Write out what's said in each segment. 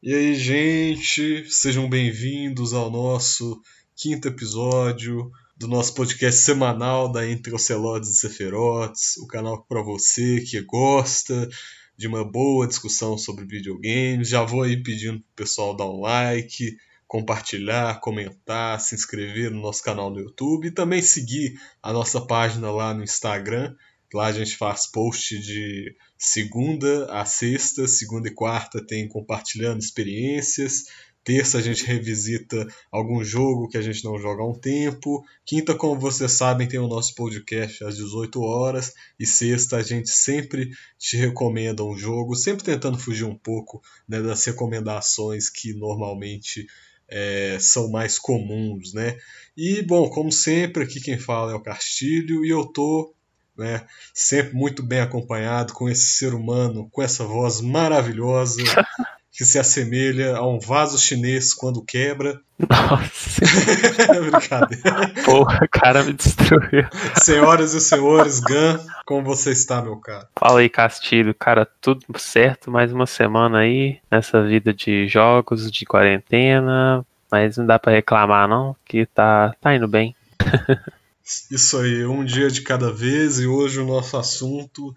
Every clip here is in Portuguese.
E aí, gente, sejam bem-vindos ao nosso quinto episódio do nosso podcast semanal da Entre Ocelotes e Ceferotes, o canal para você que gosta de uma boa discussão sobre videogames. Já vou aí pedindo pro pessoal dar um like, compartilhar, comentar, se inscrever no nosso canal no YouTube e também seguir a nossa página lá no Instagram. Lá a gente faz post de segunda a sexta, segunda e quarta tem compartilhando experiências. Terça a gente revisita algum jogo que a gente não joga há um tempo. Quinta, como vocês sabem, tem o nosso podcast às 18 horas. E sexta a gente sempre te recomenda um jogo, sempre tentando fugir um pouco né, das recomendações que normalmente é, são mais comuns, né? E bom, como sempre, aqui quem fala é o Castilho e eu tô né? Sempre muito bem acompanhado com esse ser humano, com essa voz maravilhosa que se assemelha a um vaso chinês quando quebra. Nossa. Brincadeira. Porra, o cara me destruiu. Senhoras e senhores, Gun, como você está, meu caro? Fala aí, Castilho. Cara, tudo certo? Mais uma semana aí nessa vida de jogos, de quarentena. Mas não dá para reclamar, não, que tá, tá indo bem. Isso aí, um dia de cada vez, e hoje o nosso assunto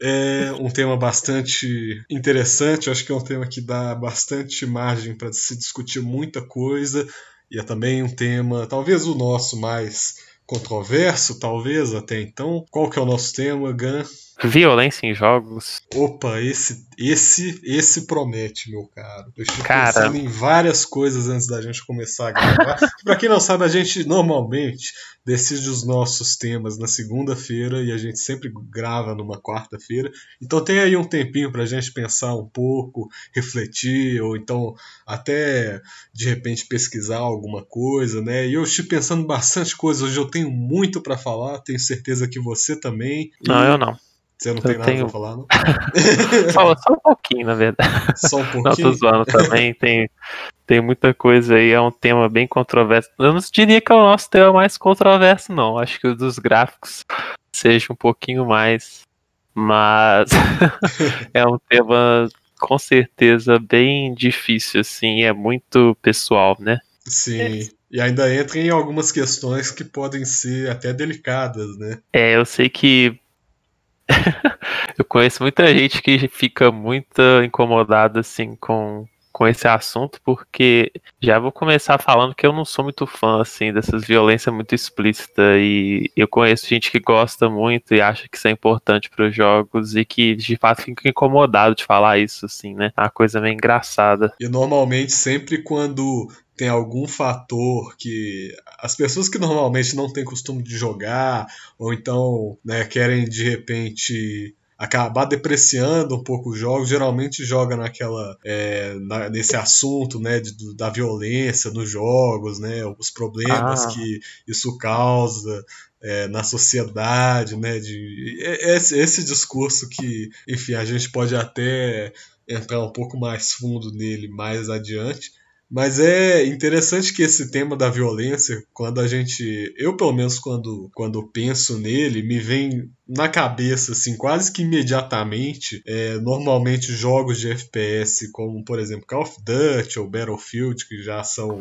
é um tema bastante interessante. Acho que é um tema que dá bastante margem para se discutir muita coisa, e é também um tema, talvez o nosso mais controverso, talvez até então. Qual que é o nosso tema, Gan? Violência em jogos. Opa, esse esse esse promete, meu caro. Eu estou Cara. pensando em várias coisas antes da gente começar a gravar. pra quem não sabe, a gente normalmente decide os nossos temas na segunda-feira e a gente sempre grava numa quarta-feira. Então tem aí um tempinho pra gente pensar um pouco, refletir, ou então até de repente pesquisar alguma coisa, né? E eu estive pensando bastante coisa. Hoje eu tenho muito pra falar, tenho certeza que você também. E Não, eu não. Você não eu tem nada tenho- pra falar, não? Só, só um pouquinho, na verdade. Só um Não, tô pouquinho. zoando também. Tem, tem muita coisa aí, é um tema bem controverso. Eu não diria que é o nosso tema mais controverso, não. Acho que o dos gráficos seja um pouquinho mais. Mas é um tema com certeza bem difícil, assim, é muito pessoal, né? Sim. E ainda entra em algumas questões que podem ser até delicadas, né? É, eu sei que. eu conheço muita gente que fica muito incomodada assim com, com esse assunto, porque já vou começar falando que eu não sou muito fã assim dessas violências muito explícitas e eu conheço gente que gosta muito e acha que isso é importante para os jogos e que de fato fica incomodado de falar isso assim, né? É uma coisa meio engraçada. E normalmente, sempre quando tem algum fator que as pessoas que normalmente não têm costume de jogar, ou então né, querem de repente acabar depreciando um pouco os jogos, geralmente joga naquela é, na- nesse assunto né, de- da violência nos jogos, né, os problemas Ah. que isso causa é, na sociedade, né, de, esse, esse discurso que, enfim, a gente pode até entrar um pouco mais fundo nele mais adiante. Mas é interessante que esse tema da violência, quando a gente. Eu, pelo menos, quando, quando penso nele, me vem na cabeça, assim, quase que imediatamente, é, normalmente jogos de FPS, como, por exemplo, Call of Duty ou Battlefield, que já são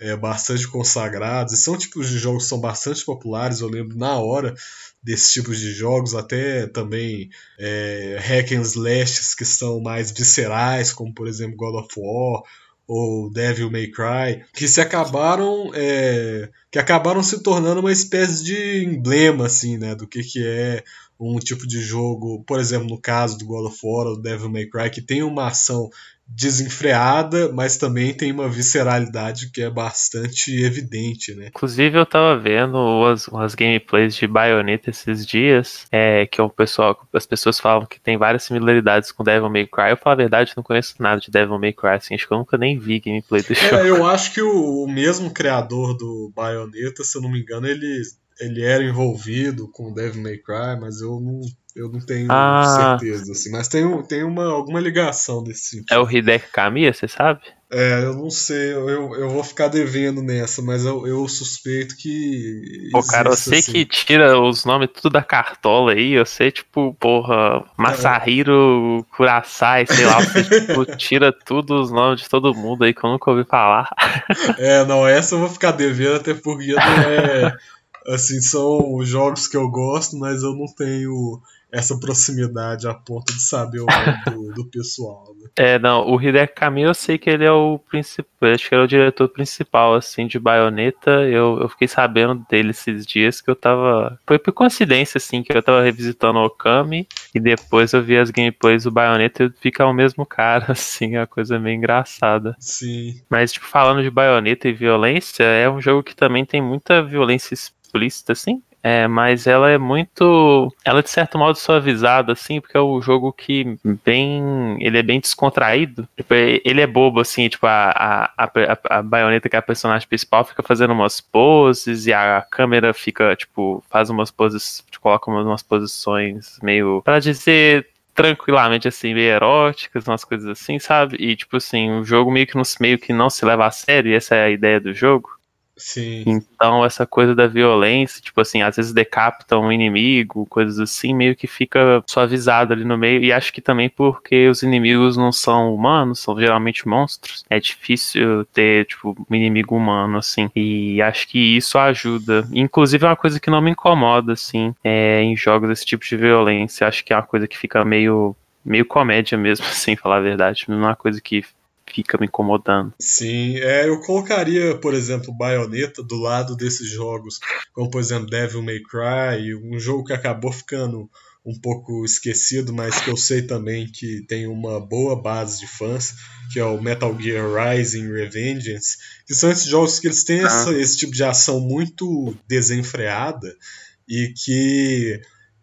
é, bastante consagrados, e são tipos de jogos que são bastante populares, eu lembro na hora desses tipos de jogos, até também é, hack and slashes que são mais viscerais, como por exemplo God of War ou Devil May Cry, que se acabaram é, que acabaram se tornando uma espécie de emblema assim, né, do que que é um tipo de jogo, por exemplo, no caso do God of War ou do Devil May Cry, que tem uma ação desenfreada, mas também tem uma visceralidade que é bastante evidente, né? Inclusive, eu tava vendo umas, umas gameplays de Bayonetta esses dias, é, que o pessoal, as pessoas falam que tem várias similaridades com Devil May Cry. Eu, falo a verdade, não conheço nada de Devil May Cry, assim, acho que eu nunca nem vi gameplay do jogo. É, eu acho que o, o mesmo criador do Bayonetta, se eu não me engano, ele, ele era envolvido com Devil May Cry, mas eu não, eu não tenho Ah. certeza, assim. Mas tem, tem uma, alguma ligação desse sentido. É o Hideki Kamiya, você sabe? É, eu não sei, eu, eu vou ficar devendo nessa, mas eu, eu suspeito que. Pô, cara, eu sei assim. que tira os nomes tudo da cartola aí, eu sei, tipo, porra, Masahiro Kurasai, sei lá, você, tipo, tira tudo os nomes de todo mundo aí que eu nunca ouvi falar. É, não, essa eu vou ficar devendo, até porque não é. Assim, são os jogos que eu gosto, mas eu não tenho essa proximidade a ponto de saber o nome do, do pessoal, né? É, não, o Hideki Kamiya eu sei que ele é o principal, acho que ele é o diretor principal, assim, de Bayonetta, eu, eu fiquei sabendo dele esses dias que eu tava, foi por coincidência, assim, que eu tava revisitando o Okami, e depois eu vi as gameplays do Bayonetta e fica o mesmo cara, assim, é uma coisa meio engraçada. Sim. Mas, tipo, falando de Bayonetta e violência, é um jogo que também tem muita violência explícita, assim, é, mas ela é muito. Ela é de certo modo suavizada, assim, porque é o um jogo que bem. Ele é bem descontraído. Tipo, ele é bobo, assim, tipo, a, a, a, a baioneta, que é a personagem principal, fica fazendo umas poses e a câmera fica, tipo, faz umas poses. coloca umas posições meio. para dizer tranquilamente assim, meio eróticas, umas coisas assim, sabe? E tipo assim, o jogo meio que não, meio que não se leva a sério, e essa é a ideia do jogo. Sim. Então, essa coisa da violência, tipo assim, às vezes decapitam um inimigo, coisas assim, meio que fica suavizado ali no meio. E acho que também porque os inimigos não são humanos, são geralmente monstros. É difícil ter, tipo, um inimigo humano, assim. E acho que isso ajuda. Inclusive, é uma coisa que não me incomoda, assim, é, em jogos desse tipo de violência. Acho que é uma coisa que fica meio meio comédia mesmo, assim, falar a verdade. Não é uma coisa que fica me incomodando. Sim, é, eu colocaria, por exemplo, Bayonetta do lado desses jogos, como por exemplo Devil May Cry, um jogo que acabou ficando um pouco esquecido, mas que eu sei também que tem uma boa base de fãs, que é o Metal Gear Rising Revengeance, que são esses jogos que eles têm ah. essa, esse tipo de ação muito desenfreada e que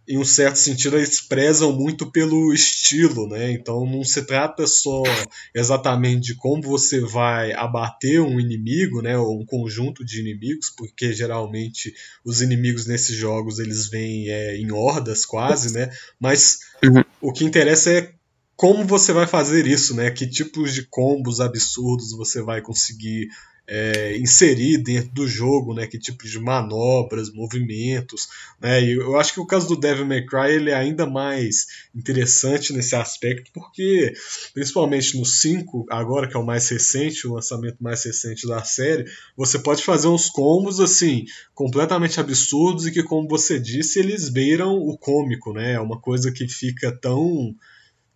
em um certo sentido, eles prezam muito pelo estilo, né? Então não se trata só exatamente de como você vai abater um inimigo, né? Ou um conjunto de inimigos, porque geralmente os inimigos nesses jogos eles vêm é, em hordas quase, né? Mas uhum. o que interessa é como você vai fazer isso, né? Que tipos de combos absurdos você vai conseguir é, inserir dentro do jogo, né? Que tipo de manobras, movimentos, né? E eu acho que o caso do Devil May Cry ele é ainda mais interessante nesse aspecto, porque principalmente no 5, agora que é o mais recente, o lançamento mais recente da série, você pode fazer uns combos assim completamente absurdos e que, como você disse, eles beiram o cômico, né? É uma coisa que fica tão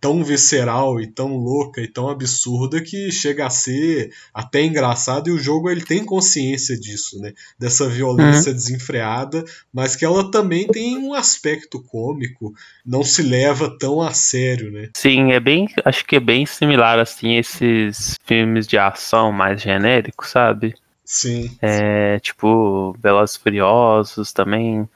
tão visceral e tão louca e tão absurda que chega a ser até engraçado e o jogo ele tem consciência disso, né? Dessa violência uhum. desenfreada, mas que ela também tem um aspecto cômico, não se leva tão a sério, né? Sim, é bem, acho que é bem similar assim esses filmes de ação mais genéricos, sabe? Sim. É, tipo, Velozes Furiosos também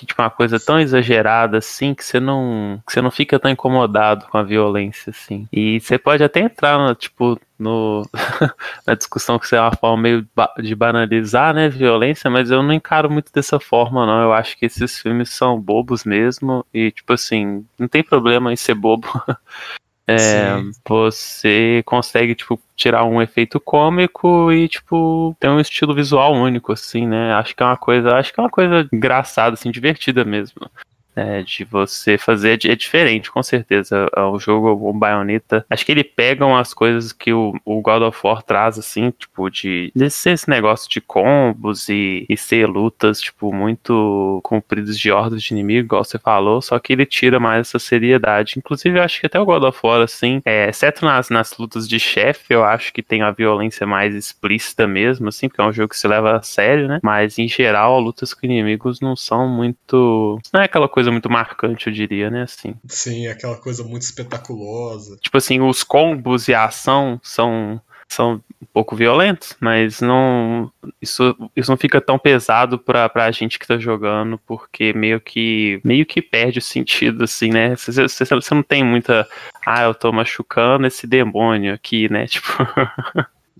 que tipo uma coisa tão exagerada assim que você não que você não fica tão incomodado com a violência assim. E você pode até entrar no, tipo no na discussão que você é uma forma meio de banalizar, né, violência, mas eu não encaro muito dessa forma não. Eu acho que esses filmes são bobos mesmo e tipo assim, não tem problema em ser bobo. É, você consegue, tipo, tirar um efeito cômico e, tipo, ter um estilo visual único, assim, né? Acho que é uma coisa, acho que é uma coisa engraçada, assim, divertida mesmo é, de você fazer é diferente, com certeza. É, o jogo, o Bayonetta, acho que ele pega umas coisas que o, o God of War traz, assim, tipo, de, de ser esse negócio de combos e, e ser lutas, tipo, muito compridas de hordas de inimigo, igual você falou, só que ele tira mais essa seriedade. Inclusive, eu acho que até o God of War, assim, é, exceto nas, nas lutas de chefe, eu acho que tem a violência mais explícita mesmo, assim, porque é um jogo que se leva a sério, né? Mas, em geral, lutas com inimigos não são muito. Não é aquela coisa coisa muito marcante, eu diria, né? Assim. Sim, aquela coisa muito espetaculosa. Tipo assim, os combos e a ação são são um pouco violentos, mas não isso, isso não fica tão pesado pra, pra gente que tá jogando, porque meio que meio que perde o sentido, assim, né? Você, você, você não tem muita. Ah, eu tô machucando esse demônio aqui, né? Tipo.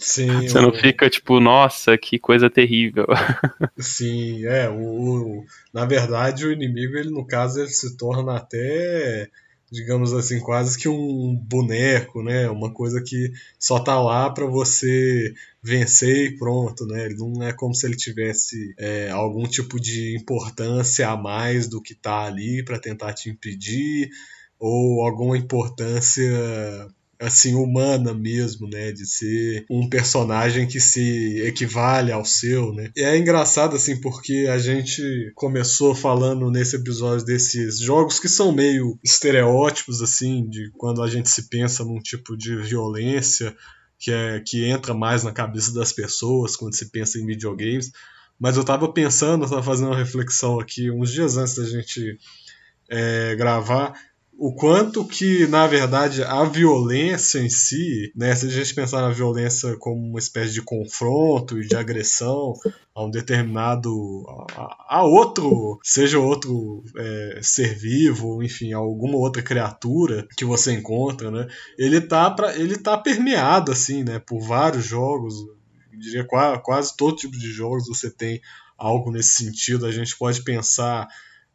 Sim, Você não fica tipo, nossa, que coisa terrível. Sim, é. O, o, na verdade, o inimigo, ele no caso, ele se torna até digamos assim, quase que um boneco, né? Uma coisa que só tá lá para você vencer e pronto, né? Ele não é como se ele tivesse é, algum tipo de importância a mais do que tá ali para tentar te impedir ou alguma importância assim humana mesmo, né, de ser um personagem que se equivale ao seu, né? E é engraçado assim porque a gente começou falando nesse episódio desses jogos que são meio estereótipos assim, de quando a gente se pensa num tipo de violência que é que entra mais na cabeça das pessoas quando se pensa em videogames. Mas eu tava pensando, eu tava fazendo uma reflexão aqui uns dias antes da gente é, gravar o quanto que, na verdade, a violência em si, né, se a gente pensar na violência como uma espécie de confronto e de agressão a um determinado. a, a outro, seja outro é, ser vivo, enfim, alguma outra criatura que você encontra, né, ele tá, pra, ele tá permeado, assim, né, por vários jogos, diria quase, quase todo tipo de jogos você tem algo nesse sentido, a gente pode pensar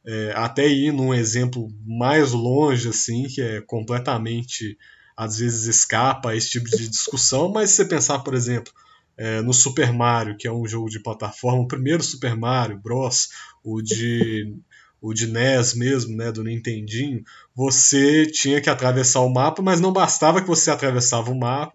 é, até ir num exemplo mais longe, assim, que é completamente, às vezes, escapa a esse tipo de discussão, mas se você pensar, por exemplo, é, no Super Mario, que é um jogo de plataforma, o primeiro Super Mario Bros., o de o de NES mesmo, né, do Nintendinho, você tinha que atravessar o mapa, mas não bastava que você atravessava o mapa,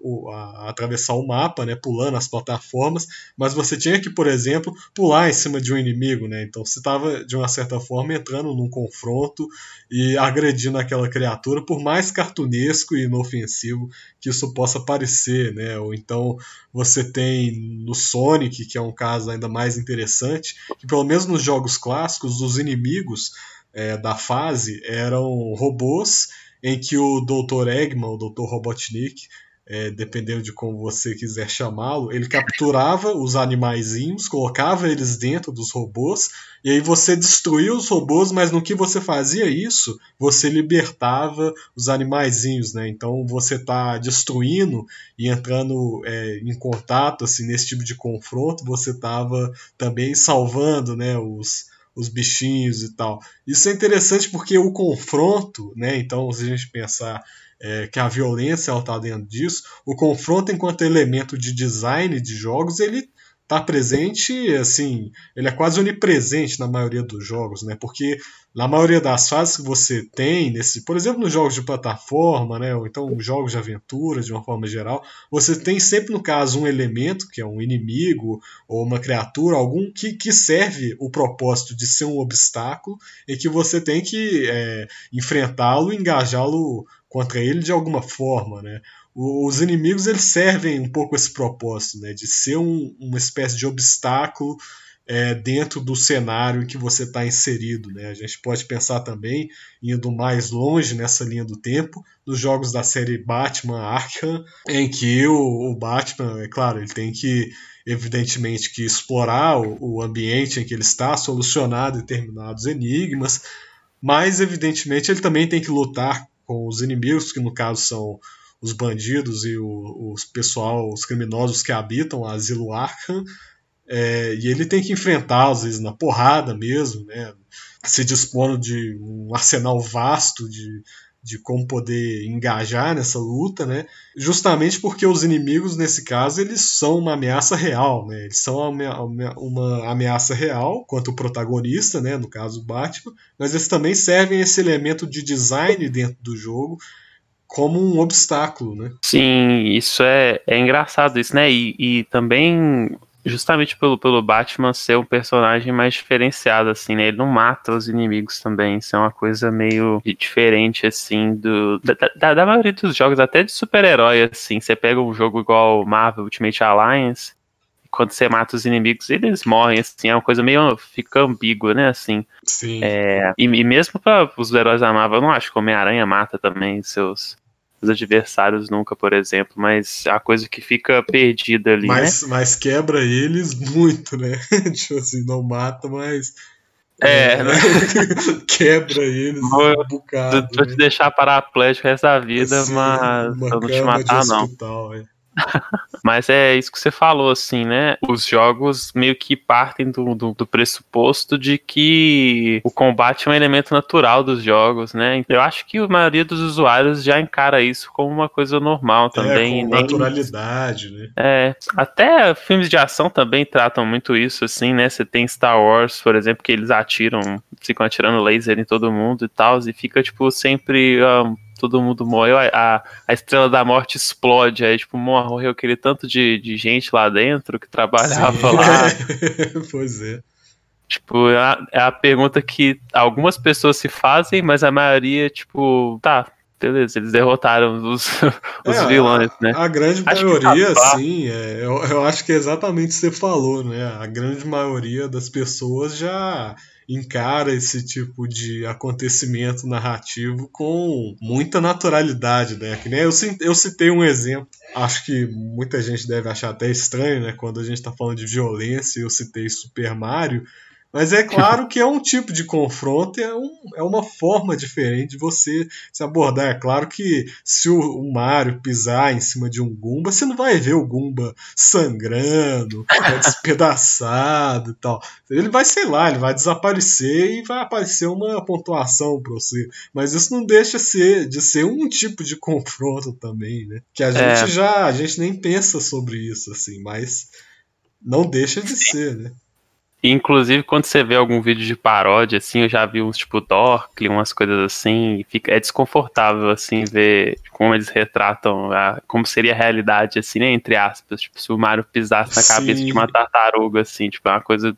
atravessar o mapa, né, pulando as plataformas, mas você tinha que, por exemplo, pular em cima de um inimigo, né? Então você estava de uma certa forma entrando num confronto e agredindo aquela criatura, por mais cartunesco e inofensivo que isso possa parecer, né? Ou então você tem no Sonic, que é um caso ainda mais interessante, que pelo menos nos jogos clássicos os inimigos é, da fase eram robôs em que o Dr. Eggman, o Dr. Robotnik, é, dependendo de como você quiser chamá-lo, ele capturava os animaizinhos, colocava eles dentro dos robôs, e aí você destruía os robôs, mas no que você fazia isso, você libertava os animaizinhos, né? Então você está destruindo e entrando é, em contato assim, nesse tipo de confronto, você estava também salvando né, os, os bichinhos e tal. Isso é interessante porque o confronto, né? Então, se a gente pensar é, que a violência está dentro disso, o confronto enquanto elemento de design de jogos, ele está presente, assim, ele é quase onipresente na maioria dos jogos, né? Porque na maioria das fases que você tem, nesse, por exemplo, nos jogos de plataforma, né, ou então jogos de aventura de uma forma geral, você tem sempre no caso um elemento que é um inimigo ou uma criatura, algum que, que serve o propósito de ser um obstáculo e que você tem que é, enfrentá-lo, engajá-lo contra ele de alguma forma, né? Os inimigos eles servem um pouco esse propósito, né, de ser um, uma espécie de obstáculo é, dentro do cenário em que você está inserido. Né? A gente pode pensar também, indo mais longe nessa linha do tempo, nos jogos da série Batman Arkham, em que o, o Batman, é claro, ele tem que evidentemente que explorar o, o ambiente em que ele está, solucionar determinados enigmas, mas evidentemente ele também tem que lutar com os inimigos, que no caso são os bandidos e o, os pessoal, os criminosos que habitam a Asilo Arkham, é, e ele tem que enfrentar, às vezes, na porrada mesmo, né? se dispondo de um arsenal vasto de, de como poder engajar nessa luta, né? Justamente porque os inimigos, nesse caso, eles são uma ameaça real, né? Eles são uma, ameaça real quanto o protagonista, né? No caso, o Batman, mas eles também servem esse elemento de design dentro do jogo como um obstáculo, né? Sim, isso é, é engraçado isso, né? E, e também justamente pelo, pelo Batman ser um personagem mais diferenciado, assim, né? Ele não mata os inimigos também. Isso é uma coisa meio diferente, assim, do, da, da, da maioria dos jogos, até de super-herói, assim. Você pega um jogo igual Marvel Ultimate Alliance, quando você mata os inimigos, eles morrem, assim, é uma coisa meio. fica ambígua, né, assim. Sim. É, e, e mesmo para os heróis da Marvel, eu não acho que o Homem-Aranha mata também seus, os adversários nunca, por exemplo, mas a coisa que fica perdida ali, mas, né? Mas quebra eles muito, né? tipo assim, não mata, mas... É, é né? quebra eles vou, um bocado. Vou né? te deixar paraplégico o resto da vida, assim, mas eu não te matar, não. É. Mas é isso que você falou, assim, né? Os jogos meio que partem do, do, do, pressuposto de que o combate é um elemento natural dos jogos, né? Eu acho que a maioria dos usuários já encara isso como uma coisa normal é, também. É, com naturalidade, né? É, até filmes de ação também tratam muito isso, assim, né? Você tem Star Wars, por exemplo, que eles atiram, ficam atirando laser em todo mundo e tal, e fica, tipo, sempre... Um, todo mundo morreu, a, a estrela da morte explode, aí tipo, morreu aquele tanto de, de gente lá dentro que trabalhava Sim. lá. pois é. Tipo, é a, é a pergunta que algumas pessoas se fazem, mas a maioria, tipo, tá, beleza, eles derrotaram os, os é, vilões, né? A grande acho maioria, tá sim, é, eu, eu acho que é exatamente o que você falou, né? A grande maioria das pessoas já encara esse tipo de acontecimento narrativo com muita naturalidade, né? Que nem eu, eu citei um exemplo, acho que muita gente deve achar até estranho, né? Quando a gente está falando de violência, eu citei Super Mario, mas é claro que é um tipo de confronto, é, um, é uma forma diferente de você se abordar. É claro que se o, o Mario pisar em cima de um Goomba, você não vai ver o Goomba sangrando, despedaçado e tal. Ele vai, sei lá, ele vai desaparecer e vai aparecer uma pontuação para você. Mas isso não deixa ser, de ser um tipo de confronto também, né? Que a é. gente já, a gente nem pensa sobre isso, assim, mas não deixa de ser, né? Inclusive, quando você vê algum vídeo de paródia, assim, eu já vi uns tipo Dorkly, umas coisas assim, fica, é desconfortável, assim, ver como eles retratam, a, como seria a realidade, assim, né, entre aspas, tipo, se o Mario pisasse na Sim. cabeça de uma tartaruga, assim, tipo, é uma coisa...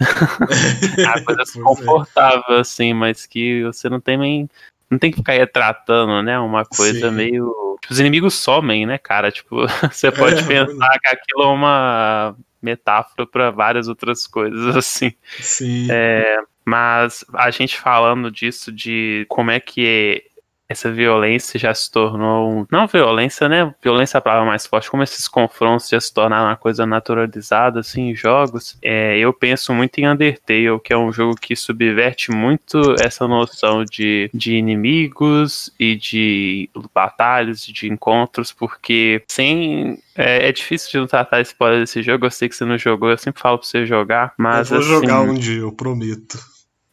é uma coisa é. desconfortável, assim, mas que você não tem nem... Não tem que ficar retratando, né, uma coisa Sim. meio... Tipo, os inimigos somem, né, cara, tipo, você pode é, pensar que aquilo é uma metáfora para várias outras coisas, assim. Sim. É, mas a gente falando disso, de como é que essa violência já se tornou. Não violência, né? Violência é a palavra mais forte. Como esses confrontos já se tornaram uma coisa naturalizada, assim, em jogos. É, eu penso muito em Undertale, que é um jogo que subverte muito essa noção de, de inimigos e de batalhas, de encontros, porque sem. É, é difícil de não tratar spoiler desse jogo. Eu sei que você não jogou, eu sempre falo pra você jogar, mas. Eu vou assim, jogar um dia, eu prometo.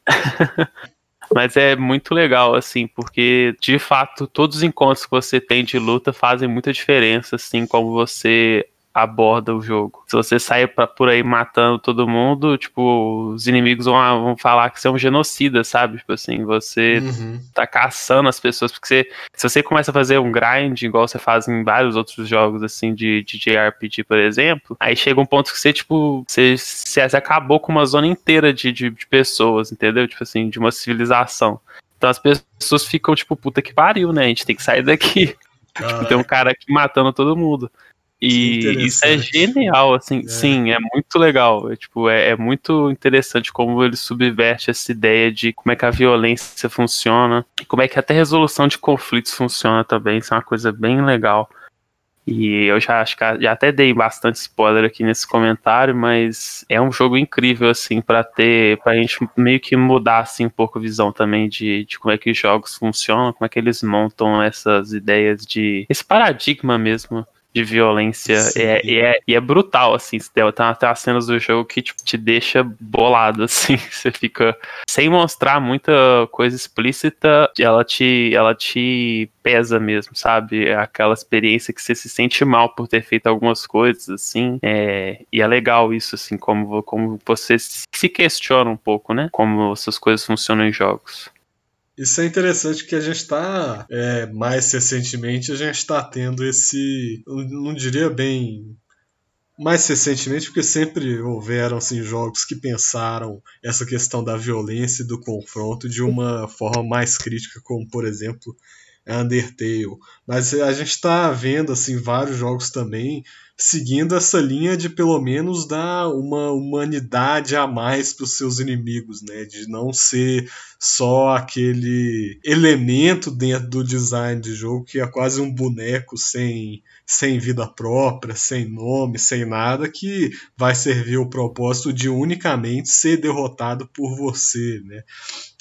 Mas é muito legal, assim, porque de fato todos os encontros que você tem de luta fazem muita diferença, assim, como você aborda o jogo. Se você sair pra, por aí matando todo mundo, tipo, os inimigos vão, vão falar que você é um genocida, sabe? Tipo assim, você uhum. tá caçando as pessoas, porque você, se você começa a fazer um grind, igual você faz em vários outros jogos, assim, de, de JRPG, por exemplo, aí chega um ponto que você, tipo, você, você acabou com uma zona inteira de, de, de pessoas, entendeu? Tipo assim, de uma civilização. Então as pessoas ficam, tipo, puta que pariu, né? A gente tem que sair daqui. Tipo, tem um cara aqui matando todo mundo. E isso é genial, assim, é. sim, é muito legal. É, tipo, é, é, muito interessante como ele subverte essa ideia de como é que a violência funciona, como é que até a resolução de conflitos funciona também. Isso é uma coisa bem legal. E eu já acho que já até dei bastante spoiler aqui nesse comentário, mas é um jogo incrível, assim, para ter, pra gente meio que mudar, assim, um pouco a visão também de, de como é que os jogos funcionam, como é que eles montam essas ideias de. esse paradigma mesmo de violência. É, e, é, e é brutal, assim. Tem até as cenas do jogo que tipo, te deixa bolado, assim. Você fica. Sem mostrar muita coisa explícita, ela te, ela te pesa mesmo, sabe? É aquela experiência que você se sente mal por ter feito algumas coisas, assim. É, e é legal isso, assim, como, como você se questiona um pouco, né? Como essas coisas funcionam em jogos. Isso é interessante que a gente está, é, mais recentemente, a gente está tendo esse, não diria bem mais recentemente, porque sempre houveram assim, jogos que pensaram essa questão da violência e do confronto de uma forma mais crítica, como por exemplo Undertale. Mas a gente está vendo assim vários jogos também seguindo essa linha de pelo menos dar uma humanidade a mais para os seus inimigos, né? De não ser só aquele elemento dentro do design de jogo que é quase um boneco sem, sem vida própria, sem nome, sem nada, que vai servir o propósito de unicamente ser derrotado por você, né?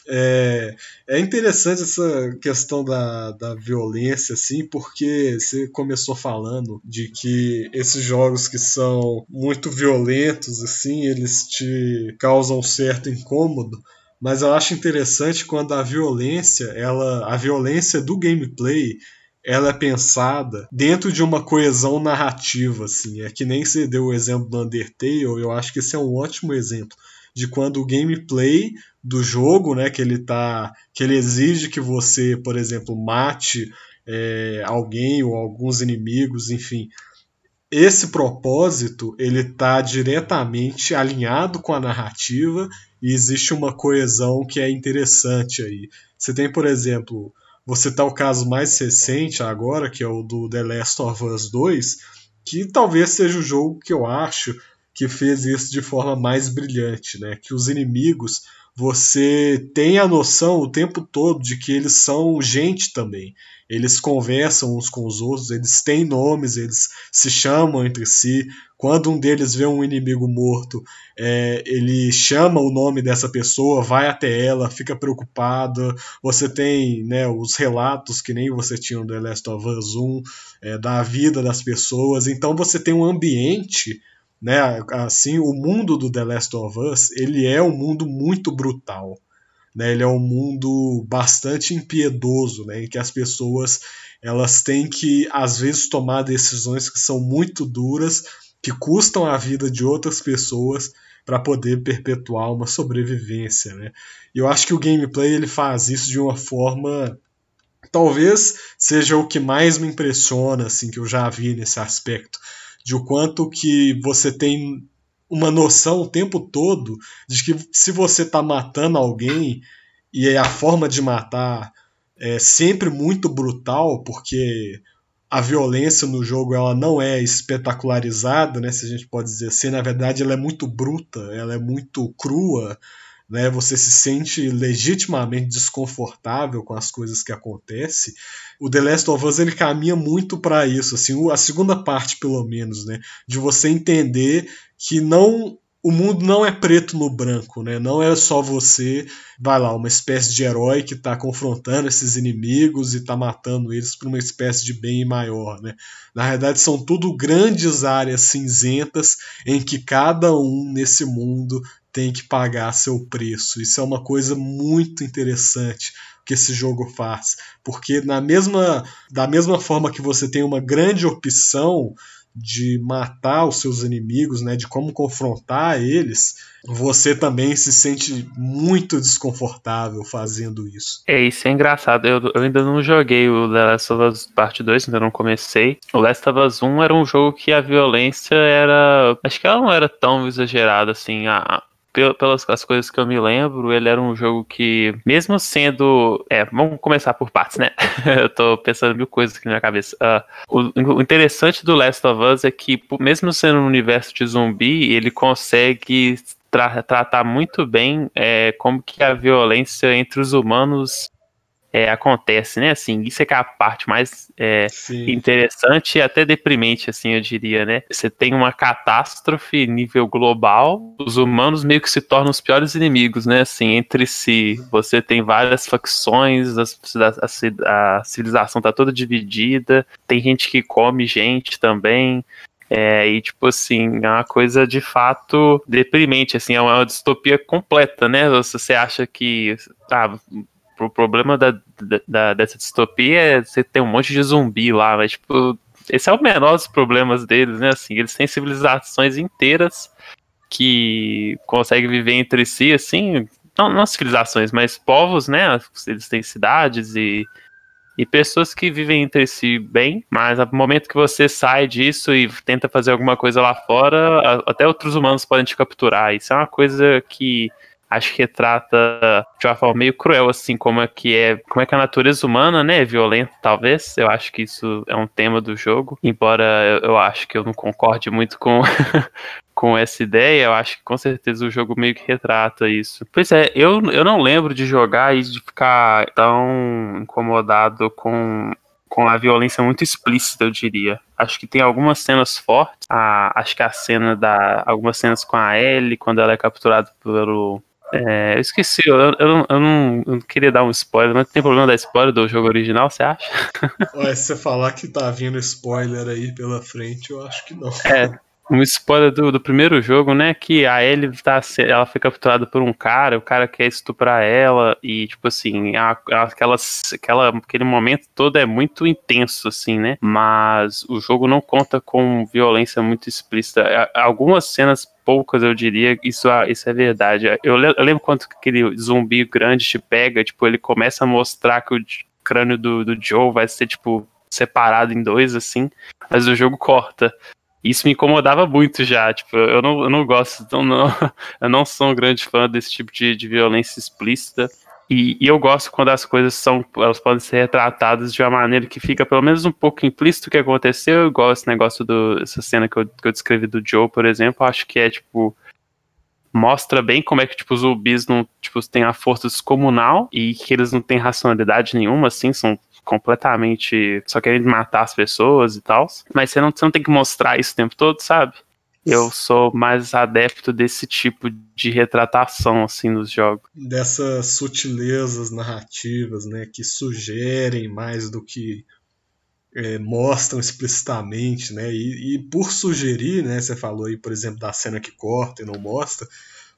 É, é interessante essa questão da, da violência, assim, porque você começou falando de que esses jogos que são muito violentos, assim, eles te causam um certo incômodo. Mas eu acho interessante quando a violência, ela, a violência do gameplay, ela é pensada dentro de uma coesão narrativa, assim. É que nem você deu o exemplo do Undertale, eu acho que esse é um ótimo exemplo de quando o gameplay do jogo, né, que ele tá, que ele exige que você, por exemplo, mate é, alguém ou alguns inimigos, enfim. Esse propósito ele está diretamente alinhado com a narrativa e existe uma coesão que é interessante aí. Você tem, por exemplo, você tá o caso mais recente agora, que é o do The Last of Us 2, que talvez seja o jogo que eu acho que fez isso de forma mais brilhante, né? Que os inimigos você tem a noção o tempo todo de que eles são gente também. Eles conversam uns com os outros, eles têm nomes, eles se chamam entre si. Quando um deles vê um inimigo morto, é, ele chama o nome dessa pessoa, vai até ela, fica preocupado. Você tem né, os relatos que nem você tinha no The Last of Us 1, é, da vida das pessoas. Então você tem um ambiente né? Assim, o mundo do The Last of Us, ele é um mundo muito brutal. Né? Ele é um mundo bastante impiedoso, né? em que as pessoas elas têm que às vezes tomar decisões que são muito duras, que custam a vida de outras pessoas para poder perpetuar uma sobrevivência, né? E eu acho que o gameplay ele faz isso de uma forma talvez seja o que mais me impressiona assim que eu já vi nesse aspecto de o quanto que você tem uma noção o tempo todo de que se você está matando alguém e a forma de matar é sempre muito brutal, porque a violência no jogo ela não é espetacularizada, né, se a gente pode dizer assim, na verdade ela é muito bruta, ela é muito crua, né? Você se sente legitimamente desconfortável com as coisas que acontecem. O The Last of Us ele caminha muito para isso, assim, a segunda parte pelo menos, né? De você entender que não o mundo não é preto no branco, né? Não é só você, vai lá, uma espécie de herói que está confrontando esses inimigos e está matando eles por uma espécie de bem maior, né? Na verdade, são tudo grandes áreas cinzentas em que cada um nesse mundo tem que pagar seu preço. Isso é uma coisa muito interessante que esse jogo faz, porque na mesma da mesma forma que você tem uma grande opção de matar os seus inimigos, né, de como confrontar eles, você também se sente muito desconfortável fazendo isso. É, isso é engraçado. Eu, eu ainda não joguei o The Last of Us Parte 2, ainda não comecei. O Last of Us 1 era um jogo que a violência era. Acho que ela não era tão exagerada assim. A, pelas as coisas que eu me lembro, ele era um jogo que, mesmo sendo. É, vamos começar por partes, né? eu tô pensando mil coisas aqui na minha cabeça. Uh, o, o, interessante do Last of Us é que, mesmo sendo um universo de zumbi, ele consegue tra tratar muito bem é, como que a violência entre os humanos é, acontece, né? Assim, isso é que é a parte mais é, interessante e até deprimente, assim, eu diria, né? Você tem uma catástrofe nível global, os humanos meio que se tornam os piores inimigos, né? Assim, entre si. Você tem várias facções, a, a, a civilização tá toda dividida, tem gente que come gente também. É, e tipo assim, é uma coisa de fato deprimente, assim, é uma distopia completa, né? Você acha que ah, o problema da, da, dessa distopia é você ter um monte de zumbi lá, mas tipo, esse é o menor dos problemas deles, né? Assim, eles têm civilizações inteiras que conseguem viver entre si, assim, não, não civilizações, mas povos, né? Eles têm cidades e, e pessoas que vivem entre si bem, mas no momento que você sai disso e tenta fazer alguma coisa lá fora, até outros humanos podem te capturar. Isso é uma coisa que acho que retrata de uma forma meio cruel, assim, como é que é, como é que a natureza humana, né, é violenta, talvez. Eu acho que isso é um tema do jogo, embora eu, eu acho que eu não concorde muito com, com essa ideia, eu acho que com certeza o jogo meio que retrata isso. Pois é, eu, eu não lembro de jogar e de ficar tão incomodado com com a violência muito explícita, eu diria. Acho que tem algumas cenas fortes. A, acho que a cena da. Algumas cenas com a Ellie, quando ela é capturada pelo, É, eu esqueci, eu, eu, não, eu, não, eu, não, queria dar um spoiler, mas tem problema da spoiler do jogo original, você acha? Ué, se você falar que tá vindo spoiler aí pela frente, eu acho que não. É, um spoiler do, do primeiro jogo, né? Que a Ellie tá, ela foi capturada por um cara, o cara quer estuprar ela, e tipo assim, a, aquelas, aquela, aquele momento todo é muito intenso, assim, né? Mas o jogo não conta com violência muito explícita. Algumas cenas poucas, eu diria, isso, isso é verdade. Eu, eu lembro quando aquele zumbi grande te pega, tipo, ele começa a mostrar que o crânio do, do Joe vai ser, tipo, separado em dois, assim, mas o jogo corta. Isso me incomodava muito já, tipo, eu não, eu não gosto, então não, eu não sou um grande fã desse tipo de, de violência explícita. E, e, eu gosto quando as coisas são, elas podem ser retratadas de uma maneira que fica pelo menos um pouco implícito o que aconteceu, igual esse negócio do, essa cena que eu, que eu descrevi do Joe, por exemplo, acho que é tipo, mostra bem como é que tipo, os zumbis não, tipo, têm a força descomunal e que eles não têm racionalidade nenhuma, assim, são completamente só querendo matar as pessoas e tal. Mas você não, você não tem que mostrar isso o tempo todo, sabe? Eu sou mais adepto desse tipo de retratação, assim, nos jogos. Dessas sutilezas narrativas, né, que sugerem mais do que é, mostram explicitamente, né, e, e, por sugerir, né, você falou aí, por exemplo, da cena que corta e não mostra,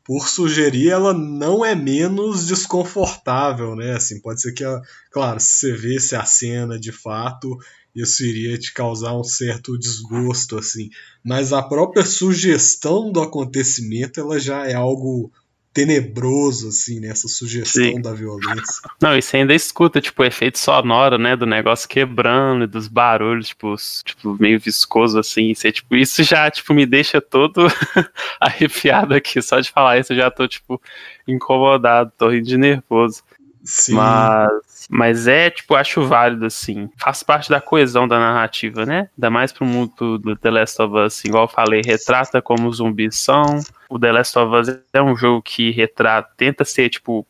por sugerir, ela não é menos desconfortável, né? Assim, pode ser que, ela, claro, se você vê a cena de fato, isso iria te causar um certo desgosto, assim. Mas a própria sugestão do acontecimento, ela já é algo tenebroso, assim, né? Essa sugestão Sim. da violência. Não, e você ainda escuta, tipo, o efeito sonoro, né? Do negócio quebrando e dos barulhos, tipo, tipo meio viscoso, assim. Você, tipo, isso já, tipo, me deixa todo arrepiado aqui. Só de falar isso eu já tô, tipo, incomodado, tô rindo de nervoso. Sim. Mas, mas é, tipo, acho válido, assim. Faz parte da coesão da narrativa, né? Ainda mais pro mundo do The Last of Us, igual eu falei, retrata como zumbis são. O The Last of Us é um jogo que retrata, tenta ser, tipo,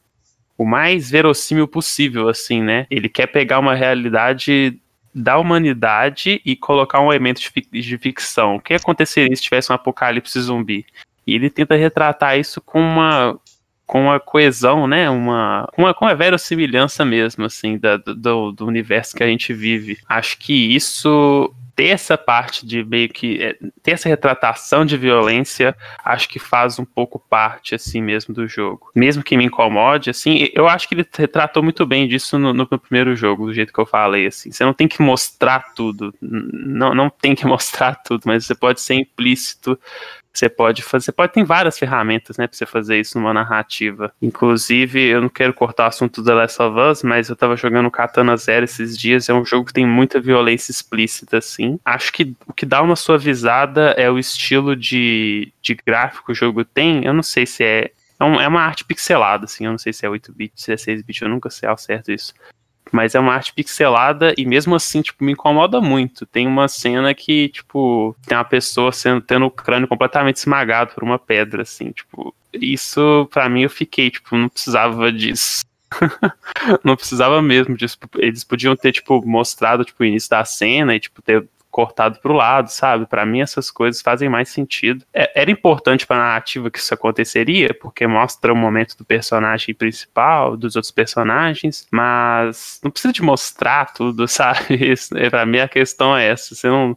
o mais verossímil possível, assim, né? Ele quer pegar uma realidade da humanidade e colocar um elemento de ficção. O que aconteceria se tivesse um apocalipse zumbi? E ele tenta retratar isso com uma com a coesão, né? Uma, uma, com a verossimilhança mesmo, assim, da, do, do universo que a gente vive. Acho que isso ter essa parte de meio que é, ter essa retratação de violência, acho que faz um pouco parte assim mesmo do jogo. Mesmo que me incomode, assim, eu acho que ele retratou muito bem disso no, no primeiro jogo, do jeito que eu falei, assim. Você não tem que mostrar tudo, não, não tem que mostrar tudo, mas você pode ser implícito você pode fazer, você pode ter várias ferramentas, né, para você fazer isso numa narrativa. Inclusive, eu não quero cortar o assunto The Last of Us, mas eu tava jogando Katana Zero esses dias, é um jogo que tem muita violência explícita, assim. Acho que o que dá uma suavizada é o estilo de, de gráfico que o jogo tem, eu não sei se é é, é uma arte pixelada, assim, eu não sei se é 8-bit, se é 6-bit, eu nunca sei ao certo isso. Mas é uma arte pixelada e mesmo assim, tipo, me incomoda muito. Tem uma cena que, tipo, tem uma pessoa sendo, tendo o crânio completamente esmagado por uma pedra, assim, tipo. Isso, para mim, eu fiquei, tipo, não precisava disso. não precisava mesmo disso. Eles podiam ter, tipo, mostrado, tipo, o início da cena e, tipo, ter cortado para o lado, sabe? Para mim essas coisas fazem mais sentido. É, era importante para a narrativa que isso aconteceria, porque mostra o momento do personagem principal, dos outros personagens, mas não precisa de mostrar tudo, sabe? Para mim a questão é essa. Você não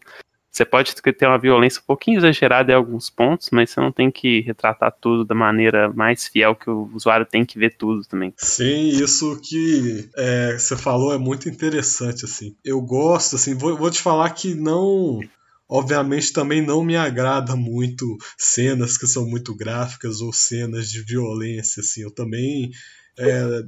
você pode ter uma violência um pouquinho exagerada em alguns pontos, mas você não tem que retratar tudo da maneira mais fiel que o usuário tem que ver tudo também. Sim, isso que é, você falou é muito interessante, assim. Eu gosto, assim, vou, vou te falar que não obviamente também não me agrada muito cenas que são muito gráficas ou cenas de violência assim eu também é,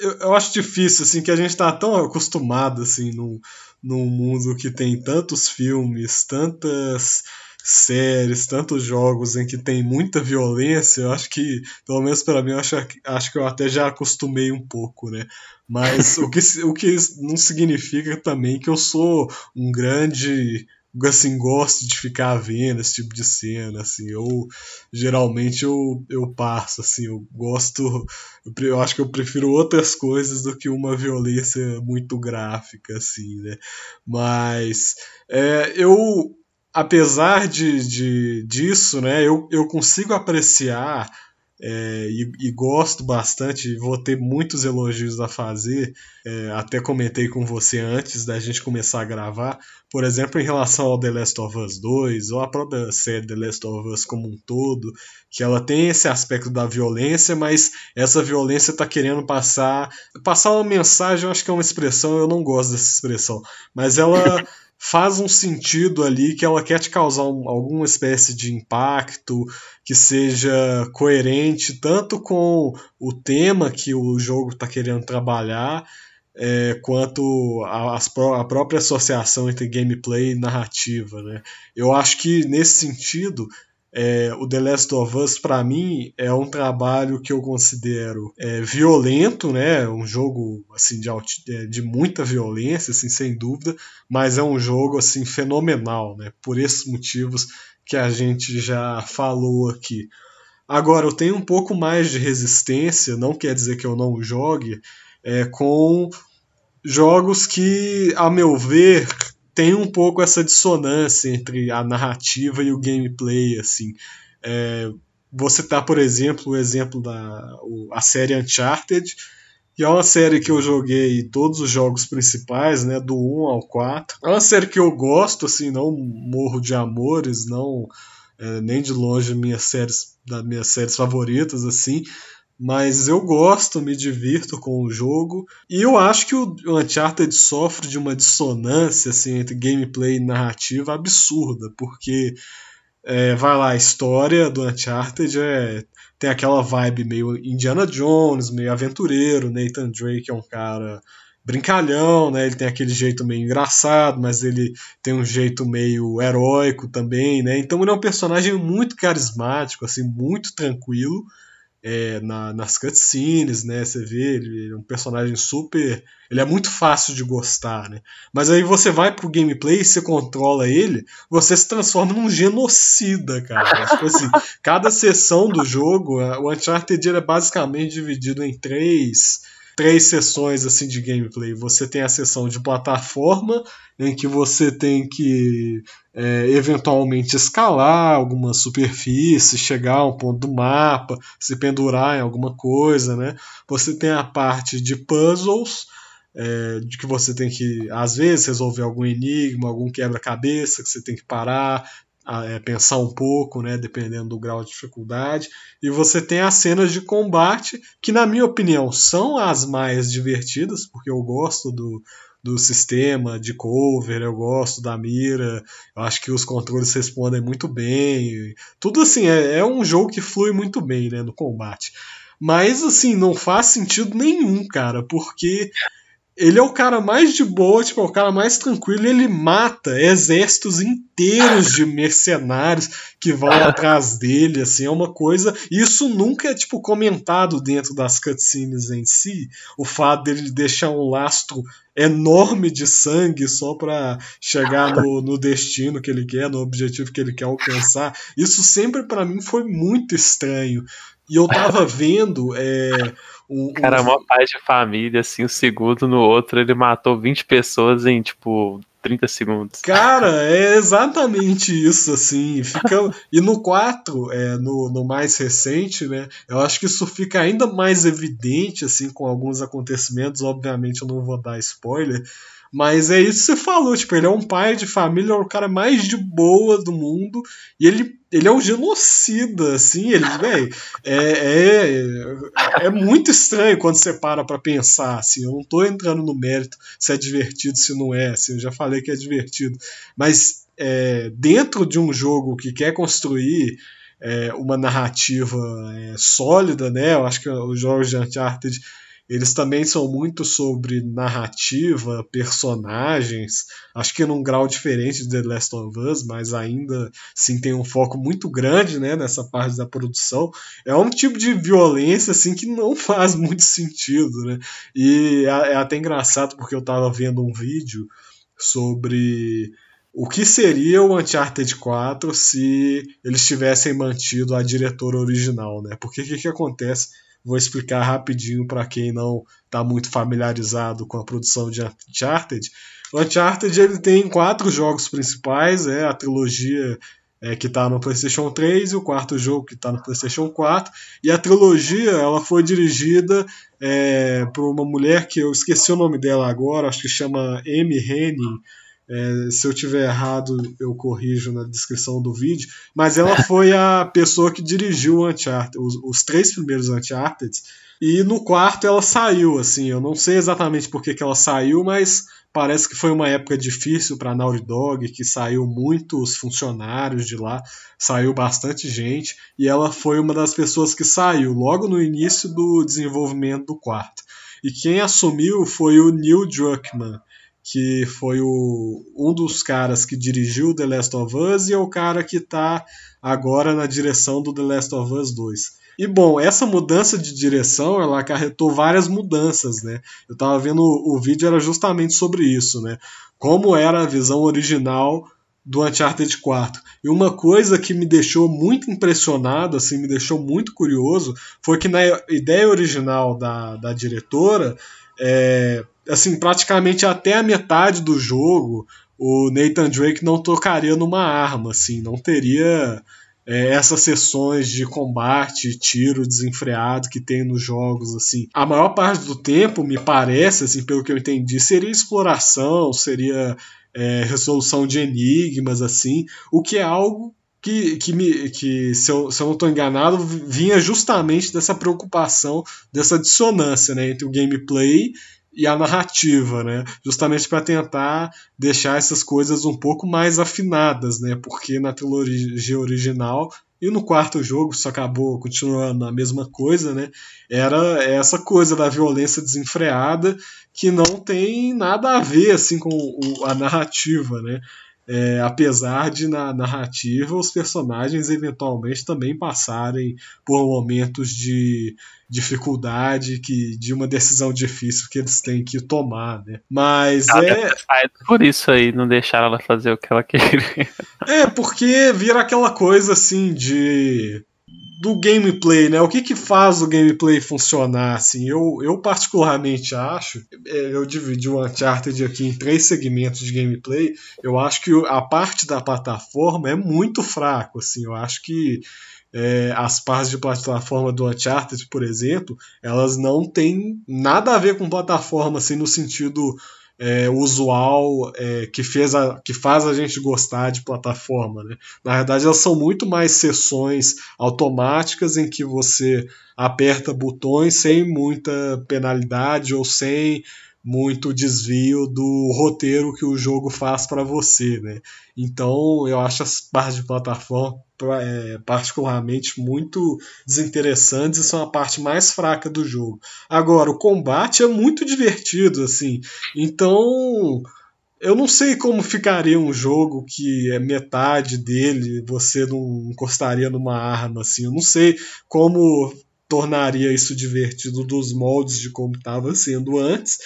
eu, eu, acho difícil assim que a gente está tão acostumado assim no, num mundo que tem tantos filmes, tantas séries, tantos jogos em que tem muita violência, eu acho que, pelo menos para mim, eu acho, acho que eu até já acostumei um pouco, né? Mas o que, o que não significa também que eu sou um grande assim, gosto de ficar vendo esse tipo de cena, assim, eu geralmente eu, eu passo, assim, eu gosto, eu acho que eu prefiro outras coisas do que uma violência muito gráfica, assim, né, mas é, eu, apesar de, de, disso, né, eu, eu consigo apreciar é, e, e, gosto bastante, vou ter muitos elogios a fazer. É, até comentei com você antes da gente começar a gravar, por exemplo, em relação ao The Last of Us 2, ou a própria série The Last of Us como um todo, que ela tem esse aspecto da violência, mas essa violência está querendo passar. Passar uma mensagem, eu acho que é uma expressão, eu não gosto dessa expressão, mas ela. faz um sentido ali que ela quer te causar um, alguma espécie de impacto que seja coerente tanto com o tema que o jogo está querendo trabalhar é, quanto a, a, própria associação entre gameplay e narrativa. Né? Eu acho que nesse sentido é, o The Last of Us, para mim, é um trabalho que eu considero é, violento, né? Um jogo assim de, é, de muita violência, assim, sem dúvida, mas é um jogo assim fenomenal, né? Por esses motivos que a gente já falou aqui. Agora, eu tenho um pouco mais de resistência, não quer dizer que eu não jogue, é, com jogos que, a meu ver, tem um pouco essa dissonância entre a narrativa e o gameplay, assim. É, você tá, por exemplo, o exemplo da o, a série Uncharted, que é uma série que eu joguei todos os jogos principais, né, do 1 ao 4. É uma série que eu gosto, assim, não morro de amores, não é, nem de longe minhas séries, das minhas séries favoritas, assim, mas eu gosto, me divirto com o jogo. E eu acho que o Uncharted sofre de uma dissonância assim, entre gameplay e narrativa absurda, porque é, vai lá, a história do Uncharted é, tem aquela vibe meio Indiana Jones, meio aventureiro. Nathan Drake é um cara brincalhão, né? Ele tem aquele jeito meio engraçado, mas ele tem um jeito meio heróico também, né? Então ele é um personagem muito carismático, assim, muito tranquilo é, na, nas cutscenes, né? Você vê, ele é um personagem super. Ele é muito fácil de gostar, né? Mas aí você vai pro gameplay você controla ele, você se transforma num genocida, cara. tipo assim, cada sessão do jogo, o Uncharted é basicamente dividido em três três sessões assim de gameplay. Você tem a sessão de plataforma, em que você tem que é, eventualmente escalar alguma superfície, chegar a um ponto do mapa, se pendurar em alguma coisa, né? Você tem a parte de puzzles, é, de que você tem que, às vezes, resolver algum enigma, algum quebra-cabeça que você tem que parar, é, pensar um pouco, né, dependendo do grau de dificuldade. E você tem as cenas de combate, que, na minha opinião, são as mais divertidas, porque eu gosto do, do sistema de cover, eu gosto da mira, eu acho que os controles respondem muito bem. Tudo assim, é, é um jogo que flui muito bem né, no combate. Mas assim, não faz sentido nenhum, cara, porque ele é o cara mais de boa, tipo, é o cara mais tranquilo, e ele mata exércitos inteiros de mercenários que vão atrás dele, assim, é uma coisa. Isso nunca é, tipo, comentado dentro das cutscenes em si. O fato dele deixar um lastro enorme de sangue só para chegar no, no destino que ele quer, no objetivo que ele quer alcançar. Isso sempre para mim foi muito estranho. E eu tava vendo. É, um, Cara, um... uma paz de família, assim, um segundo no outro, ele matou 20 pessoas em, tipo, 30 segundos. Cara, é exatamente isso, assim. Fica... e no 4, é, no, no mais recente, né? Eu acho que isso fica ainda mais evidente, assim, com alguns acontecimentos. Obviamente eu não vou dar spoiler. Mas é isso que você falou, tipo, ele é um pai de família, é o cara mais de boa do mundo, e ele, ele é um genocida, assim, ele, véi, é, é, é muito estranho quando você para pra pensar, assim, eu não tô entrando no mérito se é divertido, se não é, assim, eu já falei que é divertido, mas é, dentro de um jogo que quer construir é, uma narrativa é, sólida, né, eu acho que os jogos de Uncharted eles também são muito sobre narrativa, personagens, acho que num grau diferente de The Last of Us, mas ainda sim tem um foco muito grande né, nessa parte da produção. É um tipo de violência assim que não faz muito sentido, né? E é, é até engraçado porque eu estava vendo um vídeo sobre o que seria o Uncharted 4 se eles tivessem mantido a diretora original, né? Porque o que, que acontece? Vou explicar rapidinho para quem não está muito familiarizado com a produção de Uncharted. O Uncharted ele tem quatro jogos principais, é a trilogia é, que está no PlayStation 3 e o quarto jogo que está no PlayStation 4. E a trilogia ela foi dirigida é, por uma mulher que eu esqueci o nome dela agora, acho que chama Amy Henning. É, se eu tiver errado, eu corrijo na descrição do vídeo. Mas ela foi a pessoa que dirigiu o Uncharted, os, os três primeiros Uncharted. E no quarto ela saiu, assim. Eu não sei exatamente por que, que ela saiu, mas Parece que foi uma época difícil para a Naughty Dog, que saiu muitos funcionários de lá, saiu bastante gente, e ela foi uma das pessoas que saiu logo no início do desenvolvimento do quarto. E quem assumiu foi o Neil Druckmann, que foi o, um dos caras que dirigiu The Last of Us e é o cara que está agora na direção do The Last of Us 2. E bom, essa mudança de direção, ela acarretou várias mudanças, né? Eu tava vendo o, o vídeo era justamente sobre isso, né? Como era a visão original do Uncharted 4. E uma coisa que me deixou muito impressionado, assim, me deixou muito curioso, foi que na ideia original da, da diretora, é, assim, praticamente até a metade do jogo, o Nathan Drake não tocaria numa arma, assim, não teria é, essas sessões de combate, tiro desenfreado que tem nos jogos, assim, a maior parte do tempo, me parece, assim, pelo que eu entendi, seria exploração, seria é, resolução de enigmas, assim, o que é algo que, que, me, que se, eu, se eu não estou enganado, vinha justamente dessa preocupação, dessa dissonância né, entre o gameplay e a narrativa, né? Justamente para tentar deixar essas coisas um pouco mais afinadas, né? Porque na trilogia original e no quarto jogo isso acabou continuando a mesma coisa, né? Era essa coisa da violência desenfreada que não tem nada a ver assim com a narrativa, né? É, apesar de na narrativa os personagens eventualmente também passarem por momentos de dificuldade, que de uma decisão difícil que eles têm que tomar, né? Mas ela é por isso aí não deixaram ela fazer o que ela queria. É porque vira aquela coisa assim de do gameplay, né? O que que faz o gameplay funcionar, assim? Eu, eu particularmente acho, é, eu dividi o Uncharted aqui em três segmentos de gameplay, eu acho que a parte da plataforma é muito fraco, assim, eu acho que é, as partes de plataforma do Uncharted, por exemplo, elas não têm nada a ver com plataforma, assim, no sentido é, usual é, que, fez a, que faz a gente gostar de plataforma. Né? Na verdade, elas são muito mais sessões automáticas em que você aperta botões sem muita penalidade ou sem muito desvio do roteiro que o jogo faz para você, né? Então eu acho as partes de plataforma é, particularmente muito desinteressantes e são a parte mais fraca do jogo. Agora o combate é muito divertido, assim. Então eu não sei como ficaria um jogo que é metade dele você não encostaria numa arma, assim. Eu não sei como tornaria isso divertido dos moldes de como estava sendo antes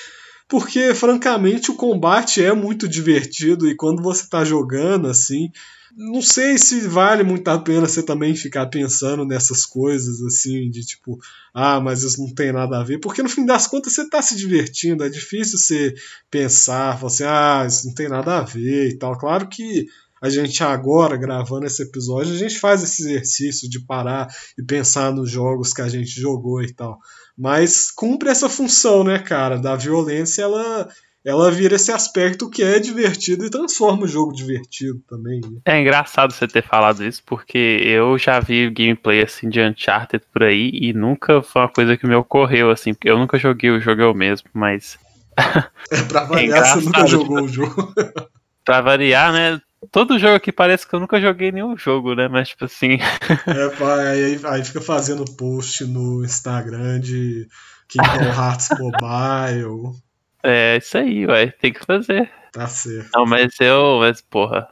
porque francamente o combate é muito divertido e quando você está jogando assim, não sei se vale muito a pena você também ficar pensando nessas coisas assim, de tipo, ah, mas isso não tem nada a ver, porque no fim das contas você está se divertindo, é difícil você pensar, falar assim, ah, isso não tem nada a ver e tal. Claro que a gente agora, gravando esse episódio, a gente faz esse exercício de parar e pensar nos jogos que a gente jogou e tal. Mas cumpre essa função, né, cara? Da violência, ela ela vira esse aspecto que é divertido e transforma o jogo divertido também. Né? É engraçado você ter falado isso, porque eu já vi gameplay assim de Uncharted por aí e nunca foi uma coisa que me ocorreu assim, porque eu nunca joguei o jogo eu mesmo, mas. É pra variar, é você nunca jogou o jogo. pra variar, né? Todo jogo aqui parece que eu nunca joguei nenhum jogo, né? Mas, tipo assim. É, pai, aí, aí fica fazendo post no Instagram de Kingdom Hearts Mobile. É, isso aí, ué. Tem que fazer. Tá certo. Não, mas eu. Mas, porra.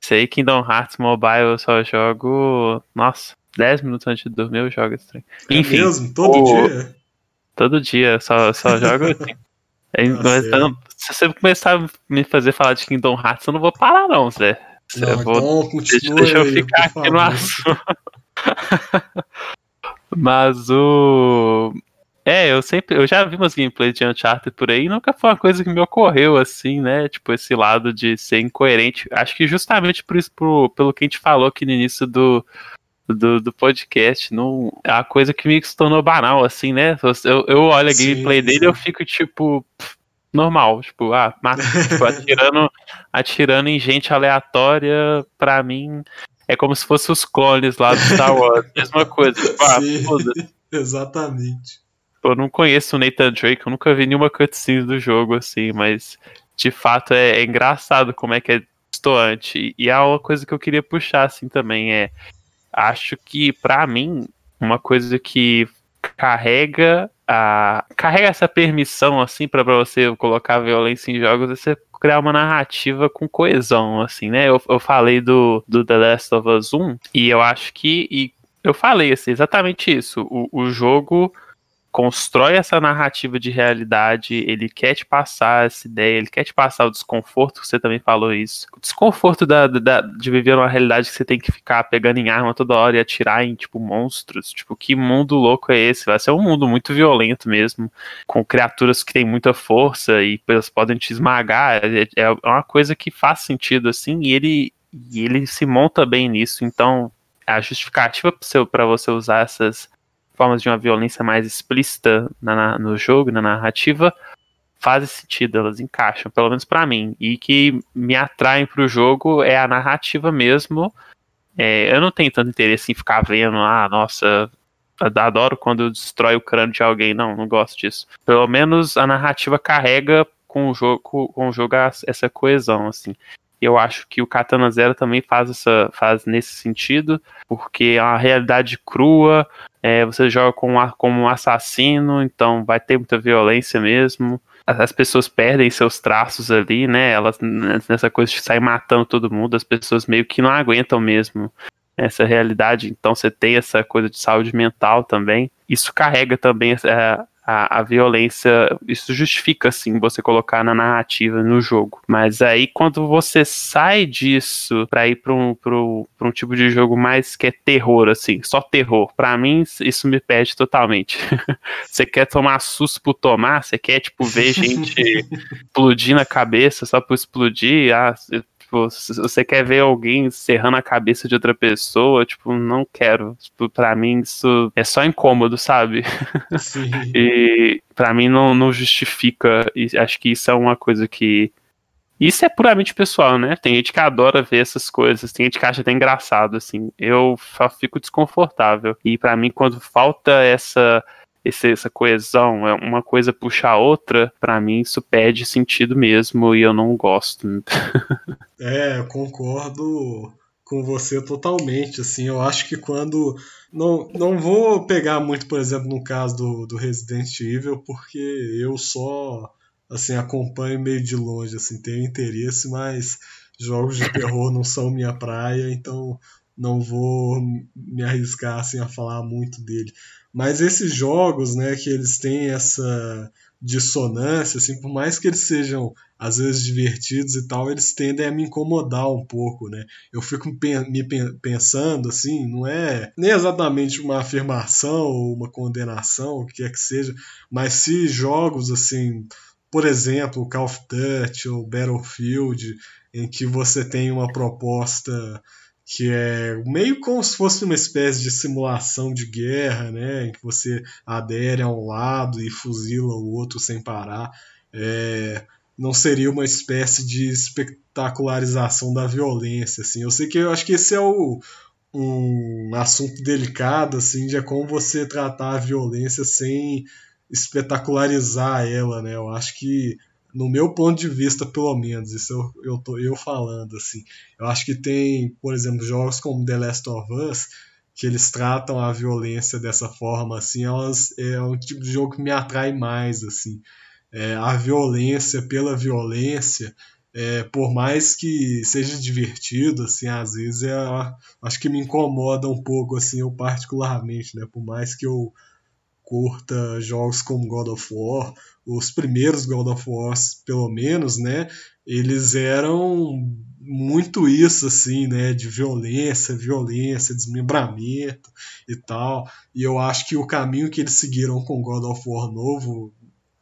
Sei Kingdom Hearts Mobile eu só jogo. Nossa, 10 minutos antes de dormir eu jogo esse trem. É Enfim. mesmo? Todo o... dia? Todo dia, só, só jogo assim. É, mas, então, se você começar a me fazer falar de Kingdom Hearts, eu não vou parar, não, Zé. Não, eu vou, então deixa, deixa, eu ficar aqui no assunto. mas o. É, eu sempre. Eu já vi umas gameplays de Uncharted por aí e nunca foi uma coisa que me ocorreu assim, né? Tipo, esse lado de ser incoerente. Acho que justamente por isso, por, pelo que a gente falou aqui no início do, do, do podcast, não, é uma coisa que me tornou banal, assim, né? Eu, eu olho a gameplay sim, dele e eu fico, tipo, normal, tipo, ah, tipo, atirando, atirando em gente aleatória, pra mim, é como se fossem os clones lá do Star Wars, mesma coisa. Tipo, ah, Exatamente eu não conheço o Nathan Drake, eu nunca vi nenhuma cutscene do jogo, assim, mas de fato é, é engraçado como é que é distoante. E, e há uma coisa que eu queria puxar, assim, também, é. Acho que, para mim, uma coisa que carrega a carrega essa permissão assim para você colocar violência em jogos é você criar uma narrativa com coesão assim né? Eu, eu falei do, do The Last of Us 1 e eu acho que e eu falei assim exatamente isso. O, o jogo constrói essa narrativa de realidade, ele quer te passar essa ideia, ele quer te passar o desconforto, você também falou isso. O desconforto da, da, de viver uma realidade que você tem que ficar pegando em arma toda hora e atirar em, tipo, monstros. Tipo, que mundo louco é esse? Vai ser um mundo muito violento mesmo, com criaturas que têm muita força e elas podem te esmagar. É, é uma coisa que faz sentido, assim, e ele, e ele se monta bem nisso, então a justificativa para você usar essas formas de uma violência mais explícita na, no jogo, na narrativa, fazem sentido, elas encaixam, pelo menos para mim. E que me atraem pro jogo é a narrativa mesmo. É, eu não tenho tanto interesse em ficar vendo, ah, nossa, adoro quando destrói o crânio de alguém. Não, não gosto disso. Pelo menos a narrativa carrega com o jogo, com o jogo essa coesão, assim. Eu acho que o Katana Zero também faz, essa, faz nesse sentido, porque é uma realidade crua, é, você joga como, como um assassino, então vai ter muita violência mesmo. As, as pessoas perdem seus traços ali, né? Elas, nessa coisa de sair matando todo mundo, as pessoas meio que não aguentam mesmo essa realidade. Então você tem essa coisa de saúde mental também. Isso carrega também é, a, a, violência, isso justifica, assim, você colocar na narrativa, no jogo. Mas aí, quando você sai disso pra ir pra um, pra um, pra um tipo de jogo mais que é terror, assim, só terror, pra mim, isso me perde totalmente. você quer tomar susto por tomar, você quer, tipo, ver gente explodir na cabeça só por explodir, ah, Tipo, se você quer ver alguém serrando a cabeça de outra pessoa, tipo, não quero. Tipo, pra mim isso é só incômodo, sabe? Sim. e pra mim não, não justifica. E acho que isso é uma coisa que. Isso é puramente pessoal, né? Tem gente que adora ver essas coisas, tem gente que acha até engraçado, assim. Eu só fico desconfortável. E para mim, quando falta essa esse, essa coesão, é uma coisa puxa a outra, para mim isso perde sentido mesmo e eu não gosto. é, eu concordo com você totalmente, assim, eu acho que quando não, não vou pegar muito, por exemplo, no caso do, do Resident Evil, porque eu só assim acompanho meio de longe, assim, tenho interesse, mas jogos de terror não são minha praia, então não vou me arriscar assim a falar muito dele. Mas esses jogos, né, que eles têm essa dissonância, assim, por mais que eles sejam às vezes divertidos e tal, eles tendem a me incomodar um pouco, né? Eu fico me pensando assim, não é nem exatamente uma afirmação ou uma condenação, o que quer que seja, mas se jogos assim, por exemplo, Call of Duty ou Battlefield, em que você tem uma proposta que é meio como se fosse uma espécie de simulação de guerra, né, em que você adere a um lado e fuzila o outro sem parar. É, não seria uma espécie de espetacularização da violência, assim. Eu sei que eu acho que esse é o, um assunto delicado, assim, de como você tratar a violência sem espetacularizar ela, né? Eu acho que no meu ponto de vista, pelo menos, isso eu, eu tô eu falando assim. Eu acho que tem, por exemplo, jogos como The Last of Us que eles tratam a violência dessa forma assim, elas é um tipo de jogo que me atrai mais assim. É, a violência pela violência, é, por mais que seja divertido, assim, às vezes é, acho que me incomoda um pouco, assim, eu particularmente, né? Por mais que eu curta jogos como God of War os primeiros God of War, pelo menos, né? Eles eram muito isso, assim, né? De violência, violência, desmembramento e tal. E eu acho que o caminho que eles seguiram com God of War novo,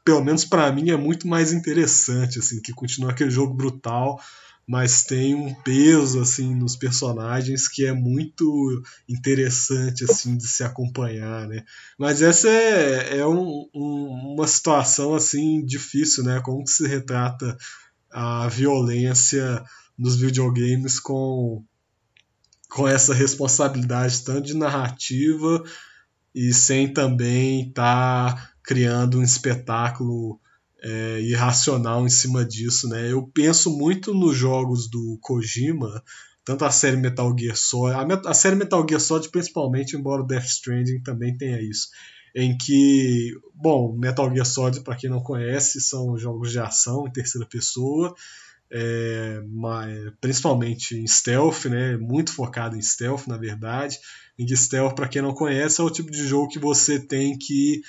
pelo menos para mim, é muito mais interessante, assim, que continua aquele jogo brutal, mas tem um peso assim nos personagens que é muito interessante assim de se acompanhar, né? Mas essa é, é um, um, uma situação assim difícil, né? Como que se retrata a violência nos videogames com com essa responsabilidade tanto de narrativa e sem também estar tá criando um espetáculo é, irracional em cima disso, né? Eu penso muito nos jogos do Kojima, tanto a série Metal Gear Solid, a, a série Metal Gear Solid principalmente, embora Death Stranding também tenha isso, em que, bom, Metal Gear Solid, para quem não conhece, são jogos de ação em terceira pessoa, é, mas, principalmente em stealth, né? Muito focado em stealth, na verdade. Em stealth, para quem não conhece, é o tipo de jogo que você tem que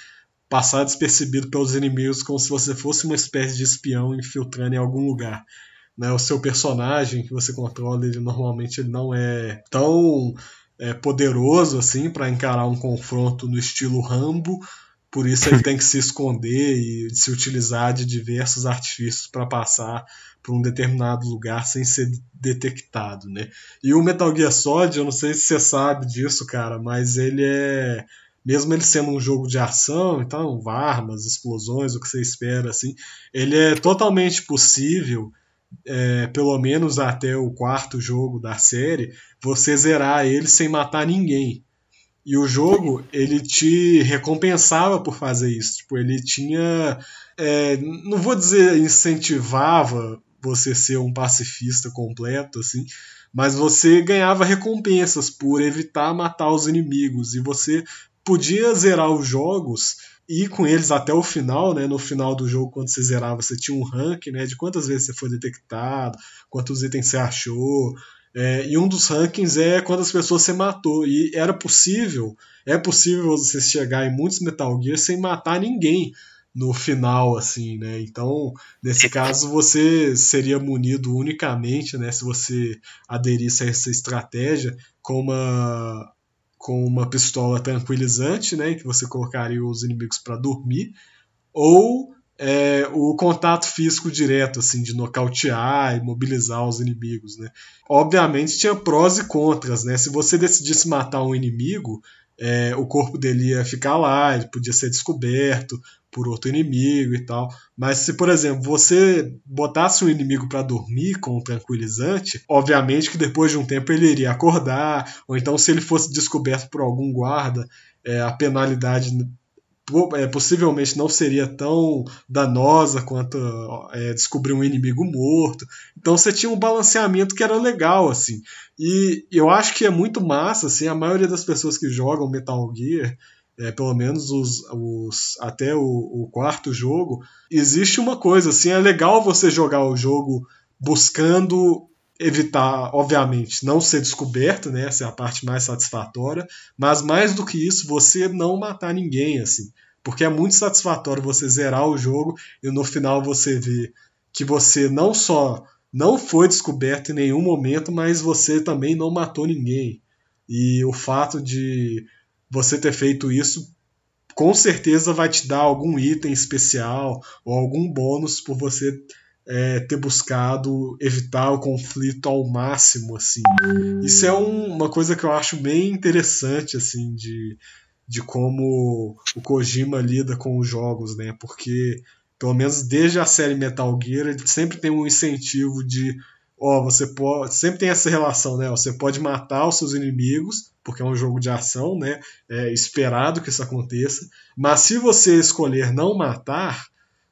passar despercebido pelos inimigos como se você fosse uma espécie de espião infiltrando em algum lugar. Né? O seu personagem que você controla, ele normalmente ele não é tão é, poderoso assim para encarar um confronto no estilo Rambo, por isso ele tem que se esconder e se utilizar de diversos artifícios para passar por um determinado lugar sem ser detectado, né? E o Metal Gear Solid, eu não sei se você sabe disso, cara, mas ele é mesmo ele sendo um jogo de ação, então armas, explosões, o que você espera, assim, ele é totalmente possível, é, pelo menos até o quarto jogo da série, você zerar ele sem matar ninguém. E o jogo, ele te recompensava por fazer isso. Tipo, ele tinha. É, não vou dizer incentivava você ser um pacifista completo, assim, mas você ganhava recompensas por evitar matar os inimigos. E você podia zerar os jogos e ir com eles até o final, né? No final do jogo, quando você zerava, você tinha um ranking, né? De quantas vezes você foi detectado, quantos itens você achou. É, e um dos rankings é quantas pessoas você matou. E era possível, é possível você chegar em muitos Metal Gear sem matar ninguém no final, assim, né? Então, nesse caso, você seria munido unicamente, né? Se você aderisse a essa estratégia com uma com uma pistola tranquilizante, né, que você colocaria os inimigos para dormir, ou é, o contato físico direto, assim, de nocautear e mobilizar os inimigos, né. Obviamente tinha prós e contras, né. Se você decidisse matar um inimigo, é, o corpo dele ia ficar lá, ele podia ser descoberto, por outro inimigo e tal. Mas se, por exemplo, você botasse um inimigo para dormir com um tranquilizante, obviamente que depois de um tempo ele iria acordar, ou então se ele fosse descoberto por algum guarda, é, a penalidade é, possivelmente não seria tão danosa quanto é, descobrir um inimigo morto. Então você tinha um balanceamento que era legal, assim. E eu acho que é muito massa, assim, a maioria das pessoas que jogam Metal Gear é, pelo menos os, os até o, o, quarto jogo, existe uma coisa assim, é legal você jogar o jogo buscando evitar, obviamente, não ser descoberto, né? Essa é a parte mais satisfatória, mas mais do que isso, você não matar ninguém, assim. Porque é muito satisfatório você zerar o jogo e no final você ver que você não só não foi descoberto em nenhum momento, mas você também não matou ninguém. E o fato de você ter feito isso com certeza vai te dar algum item especial ou algum bônus por você é, ter buscado evitar o conflito ao máximo assim isso é um, uma coisa que eu acho bem interessante assim de, de como o Kojima lida com os jogos né porque pelo menos desde a série Metal Gear ele sempre tem um incentivo de ó, você pode. Sempre tem essa relação, né? Você pode matar os seus inimigos, porque é um jogo de ação, né? É esperado que isso aconteça. Mas se você escolher não matar,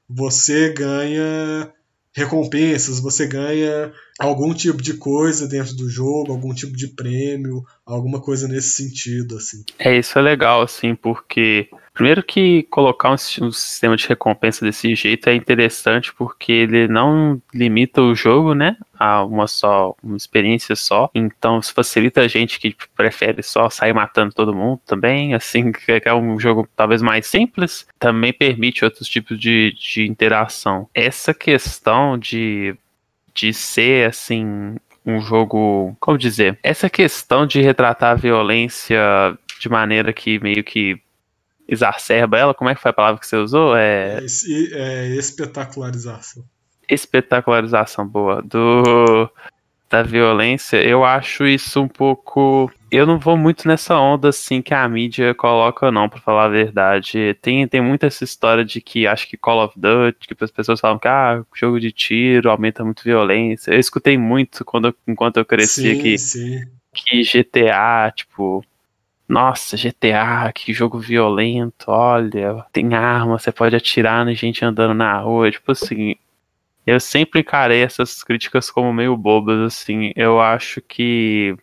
você ganha recompensas, você ganha algum tipo de coisa dentro do jogo, algum tipo de prêmio, alguma coisa nesse sentido, assim. É, isso é legal, assim, porque primeiro que colocar um, sistema de recompensa desse jeito é interessante porque ele não limita o jogo, né, a uma só, uma experiência só, então isso facilita a gente que prefere só sair matando todo mundo também, assim, que é um jogo talvez mais simples, também permite outros tipos de, de interação. Essa questão de de ser assim um jogo, como dizer, essa questão de retratar a violência de maneira que meio que exacerba ela, como é que foi a palavra que você usou? É, é, é espetacularização. Espetacularização, boa. Do da violência, eu acho isso um pouco. Eu não vou muito nessa onda assim que a mídia coloca, não, para falar a verdade. Tem, tem muita essa história de que acho que Call of Duty, que as pessoas falam que ah, jogo de tiro aumenta muito violência. Eu escutei muito quando, enquanto eu crescia sim, que, sim. que GTA, tipo, nossa, GTA, que jogo violento, olha, tem arma, você pode atirar na gente andando na rua, tipo assim, eu sempre encarei essas críticas como meio bobas, assim. Eu acho que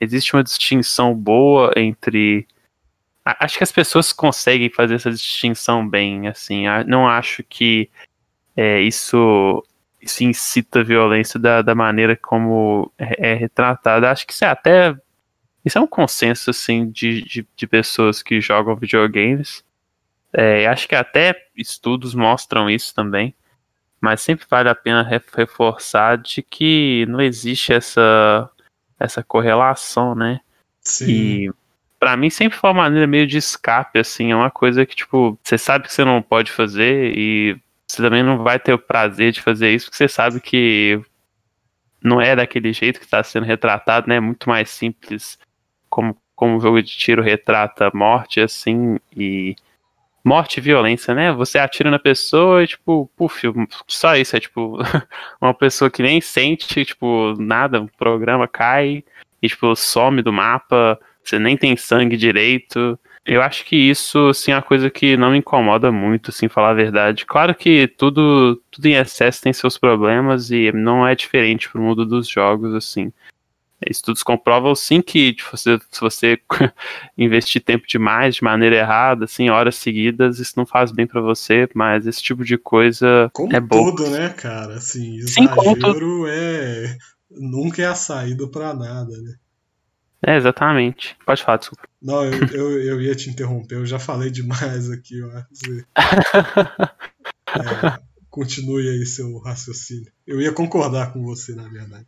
existe uma distinção boa entre. Acho que as pessoas conseguem fazer essa distinção bem, assim. Não acho que é, isso, isso incita a violência da, da maneira como é, é retratada. Acho que isso é até. Isso é um consenso, assim, de, de, de pessoas que jogam videogames. É, acho que até estudos mostram isso também mas sempre vale a pena reforçar de que não existe essa, essa correlação, né? Sim. E para mim sempre foi uma maneira meio de escape, assim, é uma coisa que, tipo, você sabe que você não pode fazer e você também não vai ter o prazer de fazer isso, porque você sabe que não é daquele jeito que está sendo retratado, né? É muito mais simples como, como o jogo de tiro retrata morte, assim, e morte e violência, né? Você atira na pessoa e, tipo, puf, só isso. É tipo, uma pessoa que nem sente, tipo, nada, o programa cai e, tipo, some do mapa, você nem tem sangue direito. Eu acho que isso, assim, é uma coisa que não me incomoda muito, assim, falar a verdade. Claro que tudo, tudo em excesso tem seus problemas e não é diferente pro mundo dos jogos, assim. Estudos comprovam sim que tipo, se, se você investir tempo demais de maneira errada, assim, horas seguidas, isso não faz bem para você, mas esse tipo de coisa como é bom. tudo, né, cara? Assim, exagero é nunca é a saída para nada, né? É, exatamente. Pode falar, desculpa. Não, eu, eu, eu ia te interromper, eu já falei demais aqui, Marcos. é, continue aí seu raciocínio. Eu ia concordar com você, na verdade.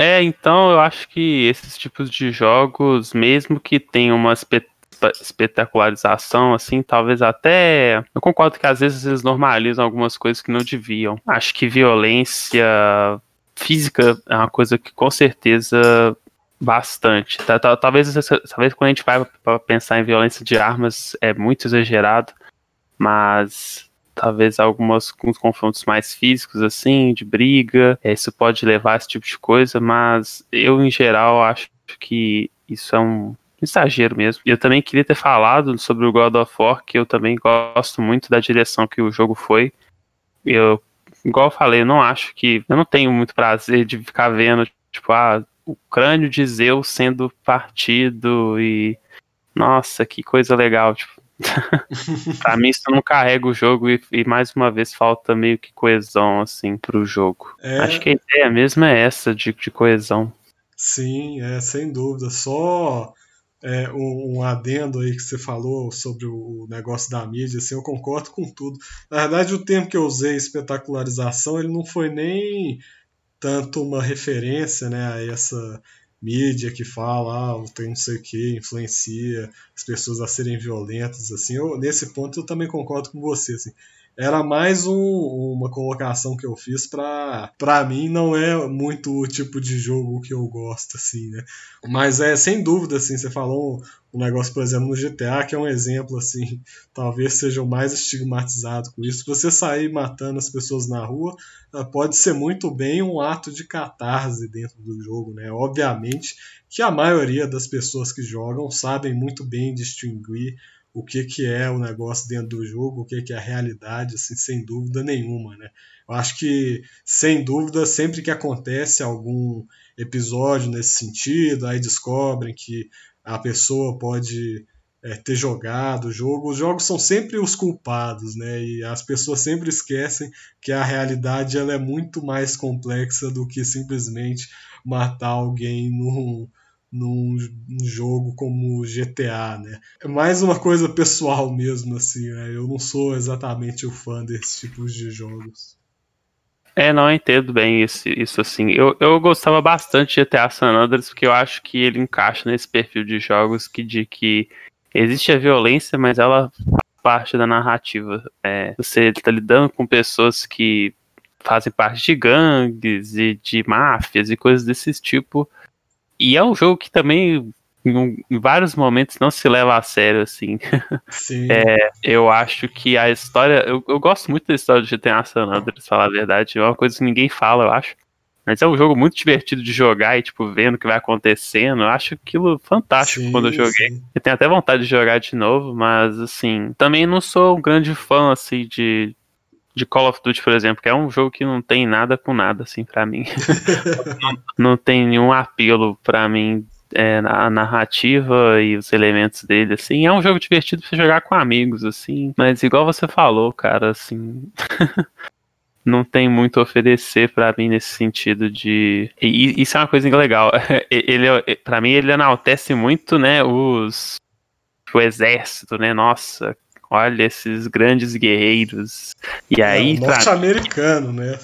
É, então eu acho que esses tipos de jogos, mesmo que tenham uma espetacularização, assim, talvez até. Eu concordo que às vezes eles normalizam algumas coisas que não deviam. Acho que violência física é uma coisa que com certeza bastante. Talvez, talvez quando a gente vai pensar em violência de armas é muito exagerado, mas talvez algumas alguns confrontos mais físicos assim, de briga, é, isso pode levar a esse tipo de coisa, mas eu em geral acho que isso é um exagero mesmo. Eu também queria ter falado sobre o God of War, que eu também gosto muito da direção que o jogo foi. Eu, igual eu falei, eu não acho que. Eu não tenho muito prazer de ficar vendo, tipo, ah, o crânio de Zeus sendo partido e. Nossa, que coisa legal. Tipo, pra mim isso não carrega o jogo e, e, mais uma vez falta meio que coesão assim pro jogo. É... Acho que a ideia mesmo é essa de, de coesão. Sim, é sem dúvida. Só é, um, um, adendo aí que você falou sobre o negócio da mídia, assim, eu concordo com tudo. Na verdade, o termo que eu usei, espetacularização, ele não foi nem tanto uma referência né, a essa mídia que fala, ah, o trem não sei o que, influencia as pessoas a serem violentas, assim, eu, nesse ponto eu também concordo com você, assim, era mais um, uma colocação que eu fiz para para mim não é muito o tipo de jogo que eu gosto assim, né? Mas é sem dúvida assim, você falou um negócio, por exemplo, no GTA, que é um exemplo assim, talvez seja o mais estigmatizado com isso. Você sair matando as pessoas na rua, ah, pode ser muito bem um ato de catarse dentro do jogo, né? Obviamente que a maioria das pessoas que jogam sabem muito bem distinguir o que, que é o negócio dentro do jogo, o que, que é a realidade, assim, sem dúvida nenhuma, né? Eu acho que, sem dúvida, sempre que acontece algum episódio nesse sentido, aí descobrem que a pessoa pode é, ter jogado o jogo, os jogos são sempre os culpados, né? E as pessoas sempre esquecem que a realidade ela é muito mais complexa do que simplesmente matar alguém num, num, jogo como GTA, né? É mais uma coisa pessoal mesmo, assim, né? Eu não sou exatamente o fã desses tipos de jogos. É, não, entendo bem isso, isso assim. Eu, eu gostava bastante de GTA San Andreas, porque eu acho que ele encaixa nesse perfil de jogos que de que existe a violência, mas ela faz parte da narrativa. É, você está lidando com pessoas que fazem parte de gangues e de máfias e coisas desse tipo. E é um jogo que também em vários momentos não se leva a sério, assim. Sim. É, eu acho que a história. Eu, eu gosto muito da história do GTA San Andreas, falar a verdade. É uma coisa que ninguém fala, eu acho. Mas é um jogo muito divertido de jogar e, tipo, vendo o que vai acontecendo. Eu acho aquilo fantástico sim, quando eu joguei. Sim. Eu tenho até vontade de jogar de novo, mas, assim, também não sou um grande fã, assim, de, de Call of Duty, por exemplo, que é um jogo que não tem nada com nada, assim, para mim. não, não, tem nenhum apelo para mim é, a narrativa e os elementos dele, assim, é um jogo divertido pra você jogar com amigos, assim, mas igual você falou, cara, assim, não tem muito a oferecer para mim nesse sentido de, e isso é uma coisa legal, ele, para mim ele enaltece muito, né, os, o exército, né, nossa, olha esses grandes guerreiros, e aí... É, norte-americano, né?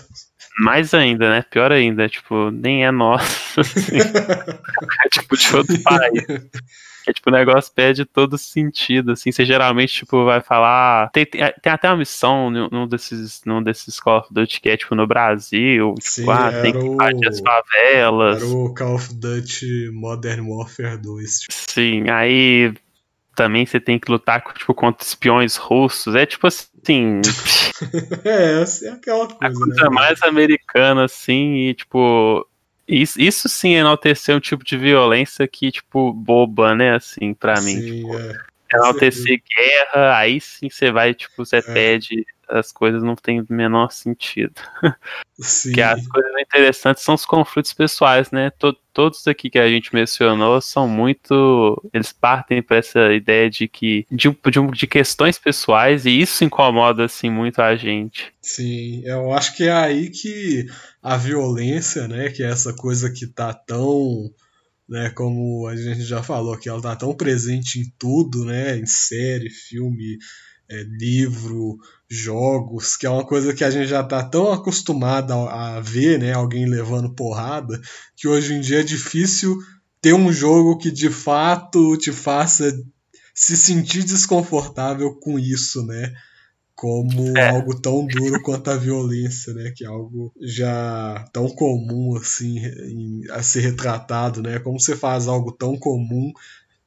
Mais ainda, né? Pior ainda, tipo, nem é nosso. Assim. é tipo de outro país. É tipo, o negócio perde todo sentido, assim. Você geralmente, tipo, vai falar. Tem, tem, tem até uma missão num desses, num desses Call of Duty que é, tipo, no Brasil. Tipo, Sim, ah, tem que invadir as favelas. Era o Call of Duty Modern Warfare 2. Tipo. Sim, aí também você tem que lutar tipo, contra espiões russos. É tipo assim. é, assim, é aquela coisa. A coisa né? mais americana, assim, e tipo. Isso, isso sim enaltecer um tipo de violência que, tipo, boba, né? Assim, pra mim. Sim, tipo, é. Enaltecer guerra, aí sim você vai, tipo, você é. pede as coisas não têm o menor sentido. Sim. Que as coisas interessantes são os conflitos pessoais, né? todos aqui que a gente mencionou são muito. Eles partem para essa ideia de que. De, de, de, questões pessoais, e isso incomoda, assim, muito a gente. Sim, eu acho que é aí que a violência, né? Que é essa coisa que tá tão. Né, como a gente já falou que ela tá tão presente em tudo, né, em série, filme, é, livro, jogos, que é uma coisa que a gente já está tão acostumado a, a, ver, né, alguém levando porrada, que hoje em dia é difícil ter um jogo que de fato te faça se sentir desconfortável com isso, né? Como é. algo tão duro quanto a violência, né? Que é algo já tão comum assim em, a ser retratado, né? Como você faz algo tão comum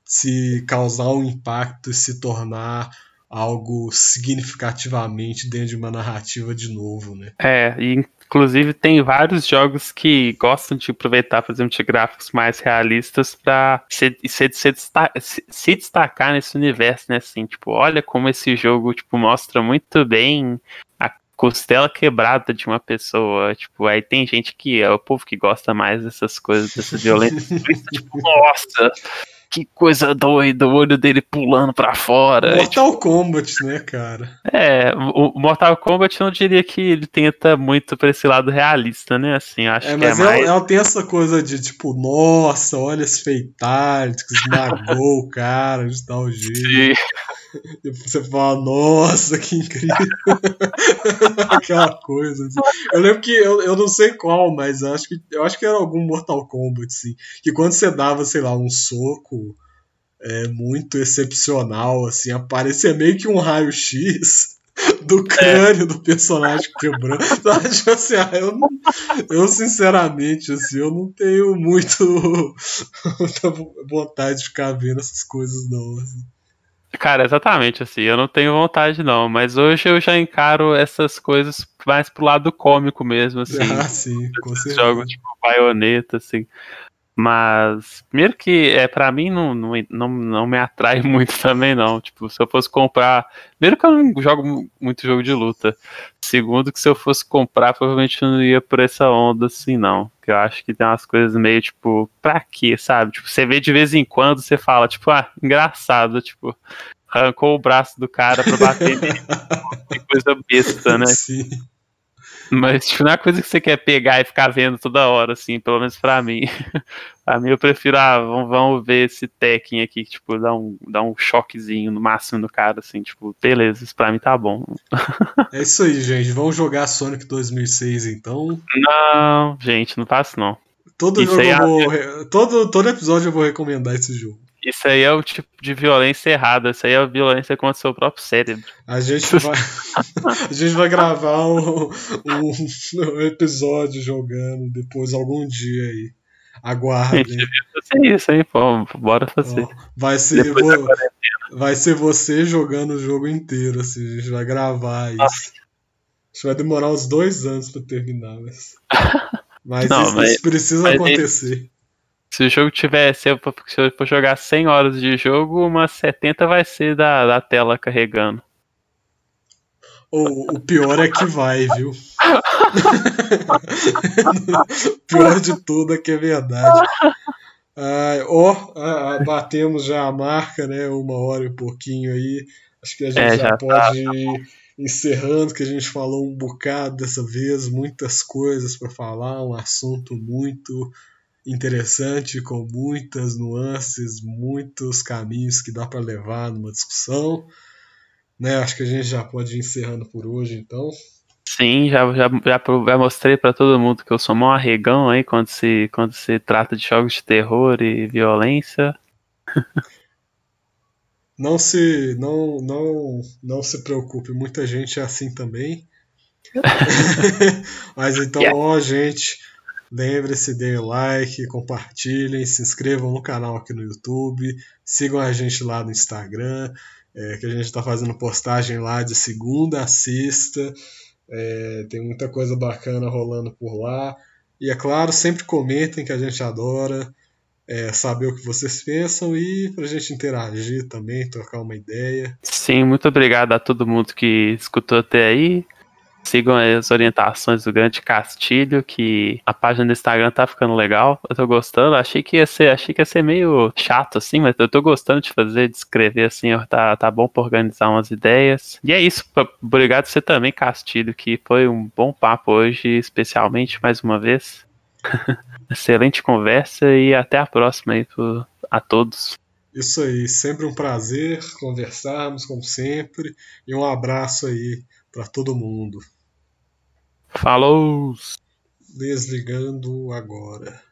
se causar um impacto e se tornar algo significativamente dentro de uma narrativa de novo, né? É, e inclusive tem vários jogos que gostam de aproveitar, por exemplo, de gráficos mais realistas para se, se, se, se, destacar nesse universo, né? Assim, tipo, olha como esse jogo tipo mostra muito bem a costela quebrada de uma pessoa, tipo, aí tem gente que é o povo que gosta mais dessas coisas, dessas violências, tipo, nossa, que coisa doida, o olho dele pulando pra fora. Mortal é, tipo... Kombat, né, cara? É, o Mortal Kombat não diria que ele tenta muito pra esse lado realista, né? Assim, acho é, que é mas é mais... ela, tem essa coisa de tipo, nossa, olha esse que esmagou o cara de tal jeito. Sim. Você fala, nossa, que incrível. Aquela coisa. Assim. Eu lembro que eu, eu não sei qual, mas acho que, eu acho que era algum Mortal Kombat, assim. Que quando você dava, sei lá, um soco é, muito excepcional, assim, aparecia meio que um raio-x do crânio é. do personagem quebrando. Tipo assim, ah, eu, eu sinceramente, assim, eu não tenho muito muita vontade de ficar vendo essas coisas, não. Assim. Cara, exatamente assim, eu não tenho vontade não, mas hoje eu já encaro essas coisas mais pro lado cômico mesmo, assim. Ah, sim, com certeza. Jogos tipo baioneta, assim. Mas, primeiro que é para mim não, não, não, não me atrai muito também, não. Tipo, se eu fosse comprar. Primeiro que eu não jogo muito jogo de luta. Segundo, que se eu fosse comprar, provavelmente eu não ia por essa onda assim, não. Que eu acho que tem umas coisas meio, tipo, pra quê, sabe? Tipo, você vê de vez em quando, você fala, tipo, ah, engraçado, tipo, arrancou o braço do cara pra bater nele. que coisa besta, né? Sim. Mas tipo, não é uma coisa que você quer pegar e ficar vendo toda hora, assim, pelo menos pra mim. pra mim eu prefiro, ah, vamos, vamos ver esse Tekken aqui, que, tipo, dá um, dá um choquezinho no máximo no cara, assim, tipo, beleza, isso pra mim tá bom. é isso aí, gente. Vamos jogar Sonic 2006, então? Não, gente, não faço não. Todo, jogo é... vou, todo, todo episódio eu vou recomendar esse jogo. Isso aí é o tipo de violência errada. Isso aí é a violência contra o seu próprio cérebro. A gente vai, a gente vai gravar um, um, um, episódio jogando depois, algum dia aí. Aguardem. Gente, fazer isso, hein? Pô, bora fazer. Vai, ser, vai ser você jogando o jogo inteiro. Assim, a gente vai gravar isso. Nossa. Que vai demorar uns dois anos pra terminar. Mas, mas, Não, isso, mas isso, precisa mas acontecer. Se o jogo tiver, se eu, se eu for jogar 100 horas de jogo, umas 70 vai ser da, da tela carregando. O, o pior é que vai, viu? o pior de tudo é que é verdade. Ah, ó, ah, batemos já a marca, né? Uma hora e pouquinho aí. Acho que a gente é, já, já, pode tá. ir encerrando, que a gente falou um bocado dessa vez, muitas coisas para falar, um assunto muito interessante, com muitas nuances, muitos caminhos que dá para levar numa discussão. Né? Acho que a gente já pode ir encerrando por hoje, então. Sim, já, já, já, já mostrei para todo mundo que eu sou mó arregão aí quando se, quando se trata de jogos de terror e violência. Não se, não, não, não se preocupe, muita gente é assim também. Mas então, yeah. ó, gente, Lembre-se, deem like, compartilhem, se inscrevam no canal aqui no YouTube, sigam a gente lá no Instagram, é, que a gente está fazendo postagem lá de segunda a sexta. É, tem muita coisa bacana rolando por lá. E é claro, sempre comentem que a gente adora é, saber o que vocês pensam e para a gente interagir também, trocar uma ideia. Sim, muito obrigado a todo mundo que escutou até aí. Sigam as orientações do Grande Castilho, que a página do Instagram tá ficando legal. Eu tô gostando. Achei que ia ser, achei que ia ser meio chato, assim, mas eu tô gostando de fazer, de escrever assim, tá, tá bom pra organizar umas ideias. E é isso. Obrigado você também, Castilho, que foi um bom papo hoje, especialmente mais uma vez. Excelente conversa e até a próxima aí pro, a todos. Isso aí, sempre um prazer conversarmos, como sempre, e um abraço aí para todo mundo. Falou! Desligando agora.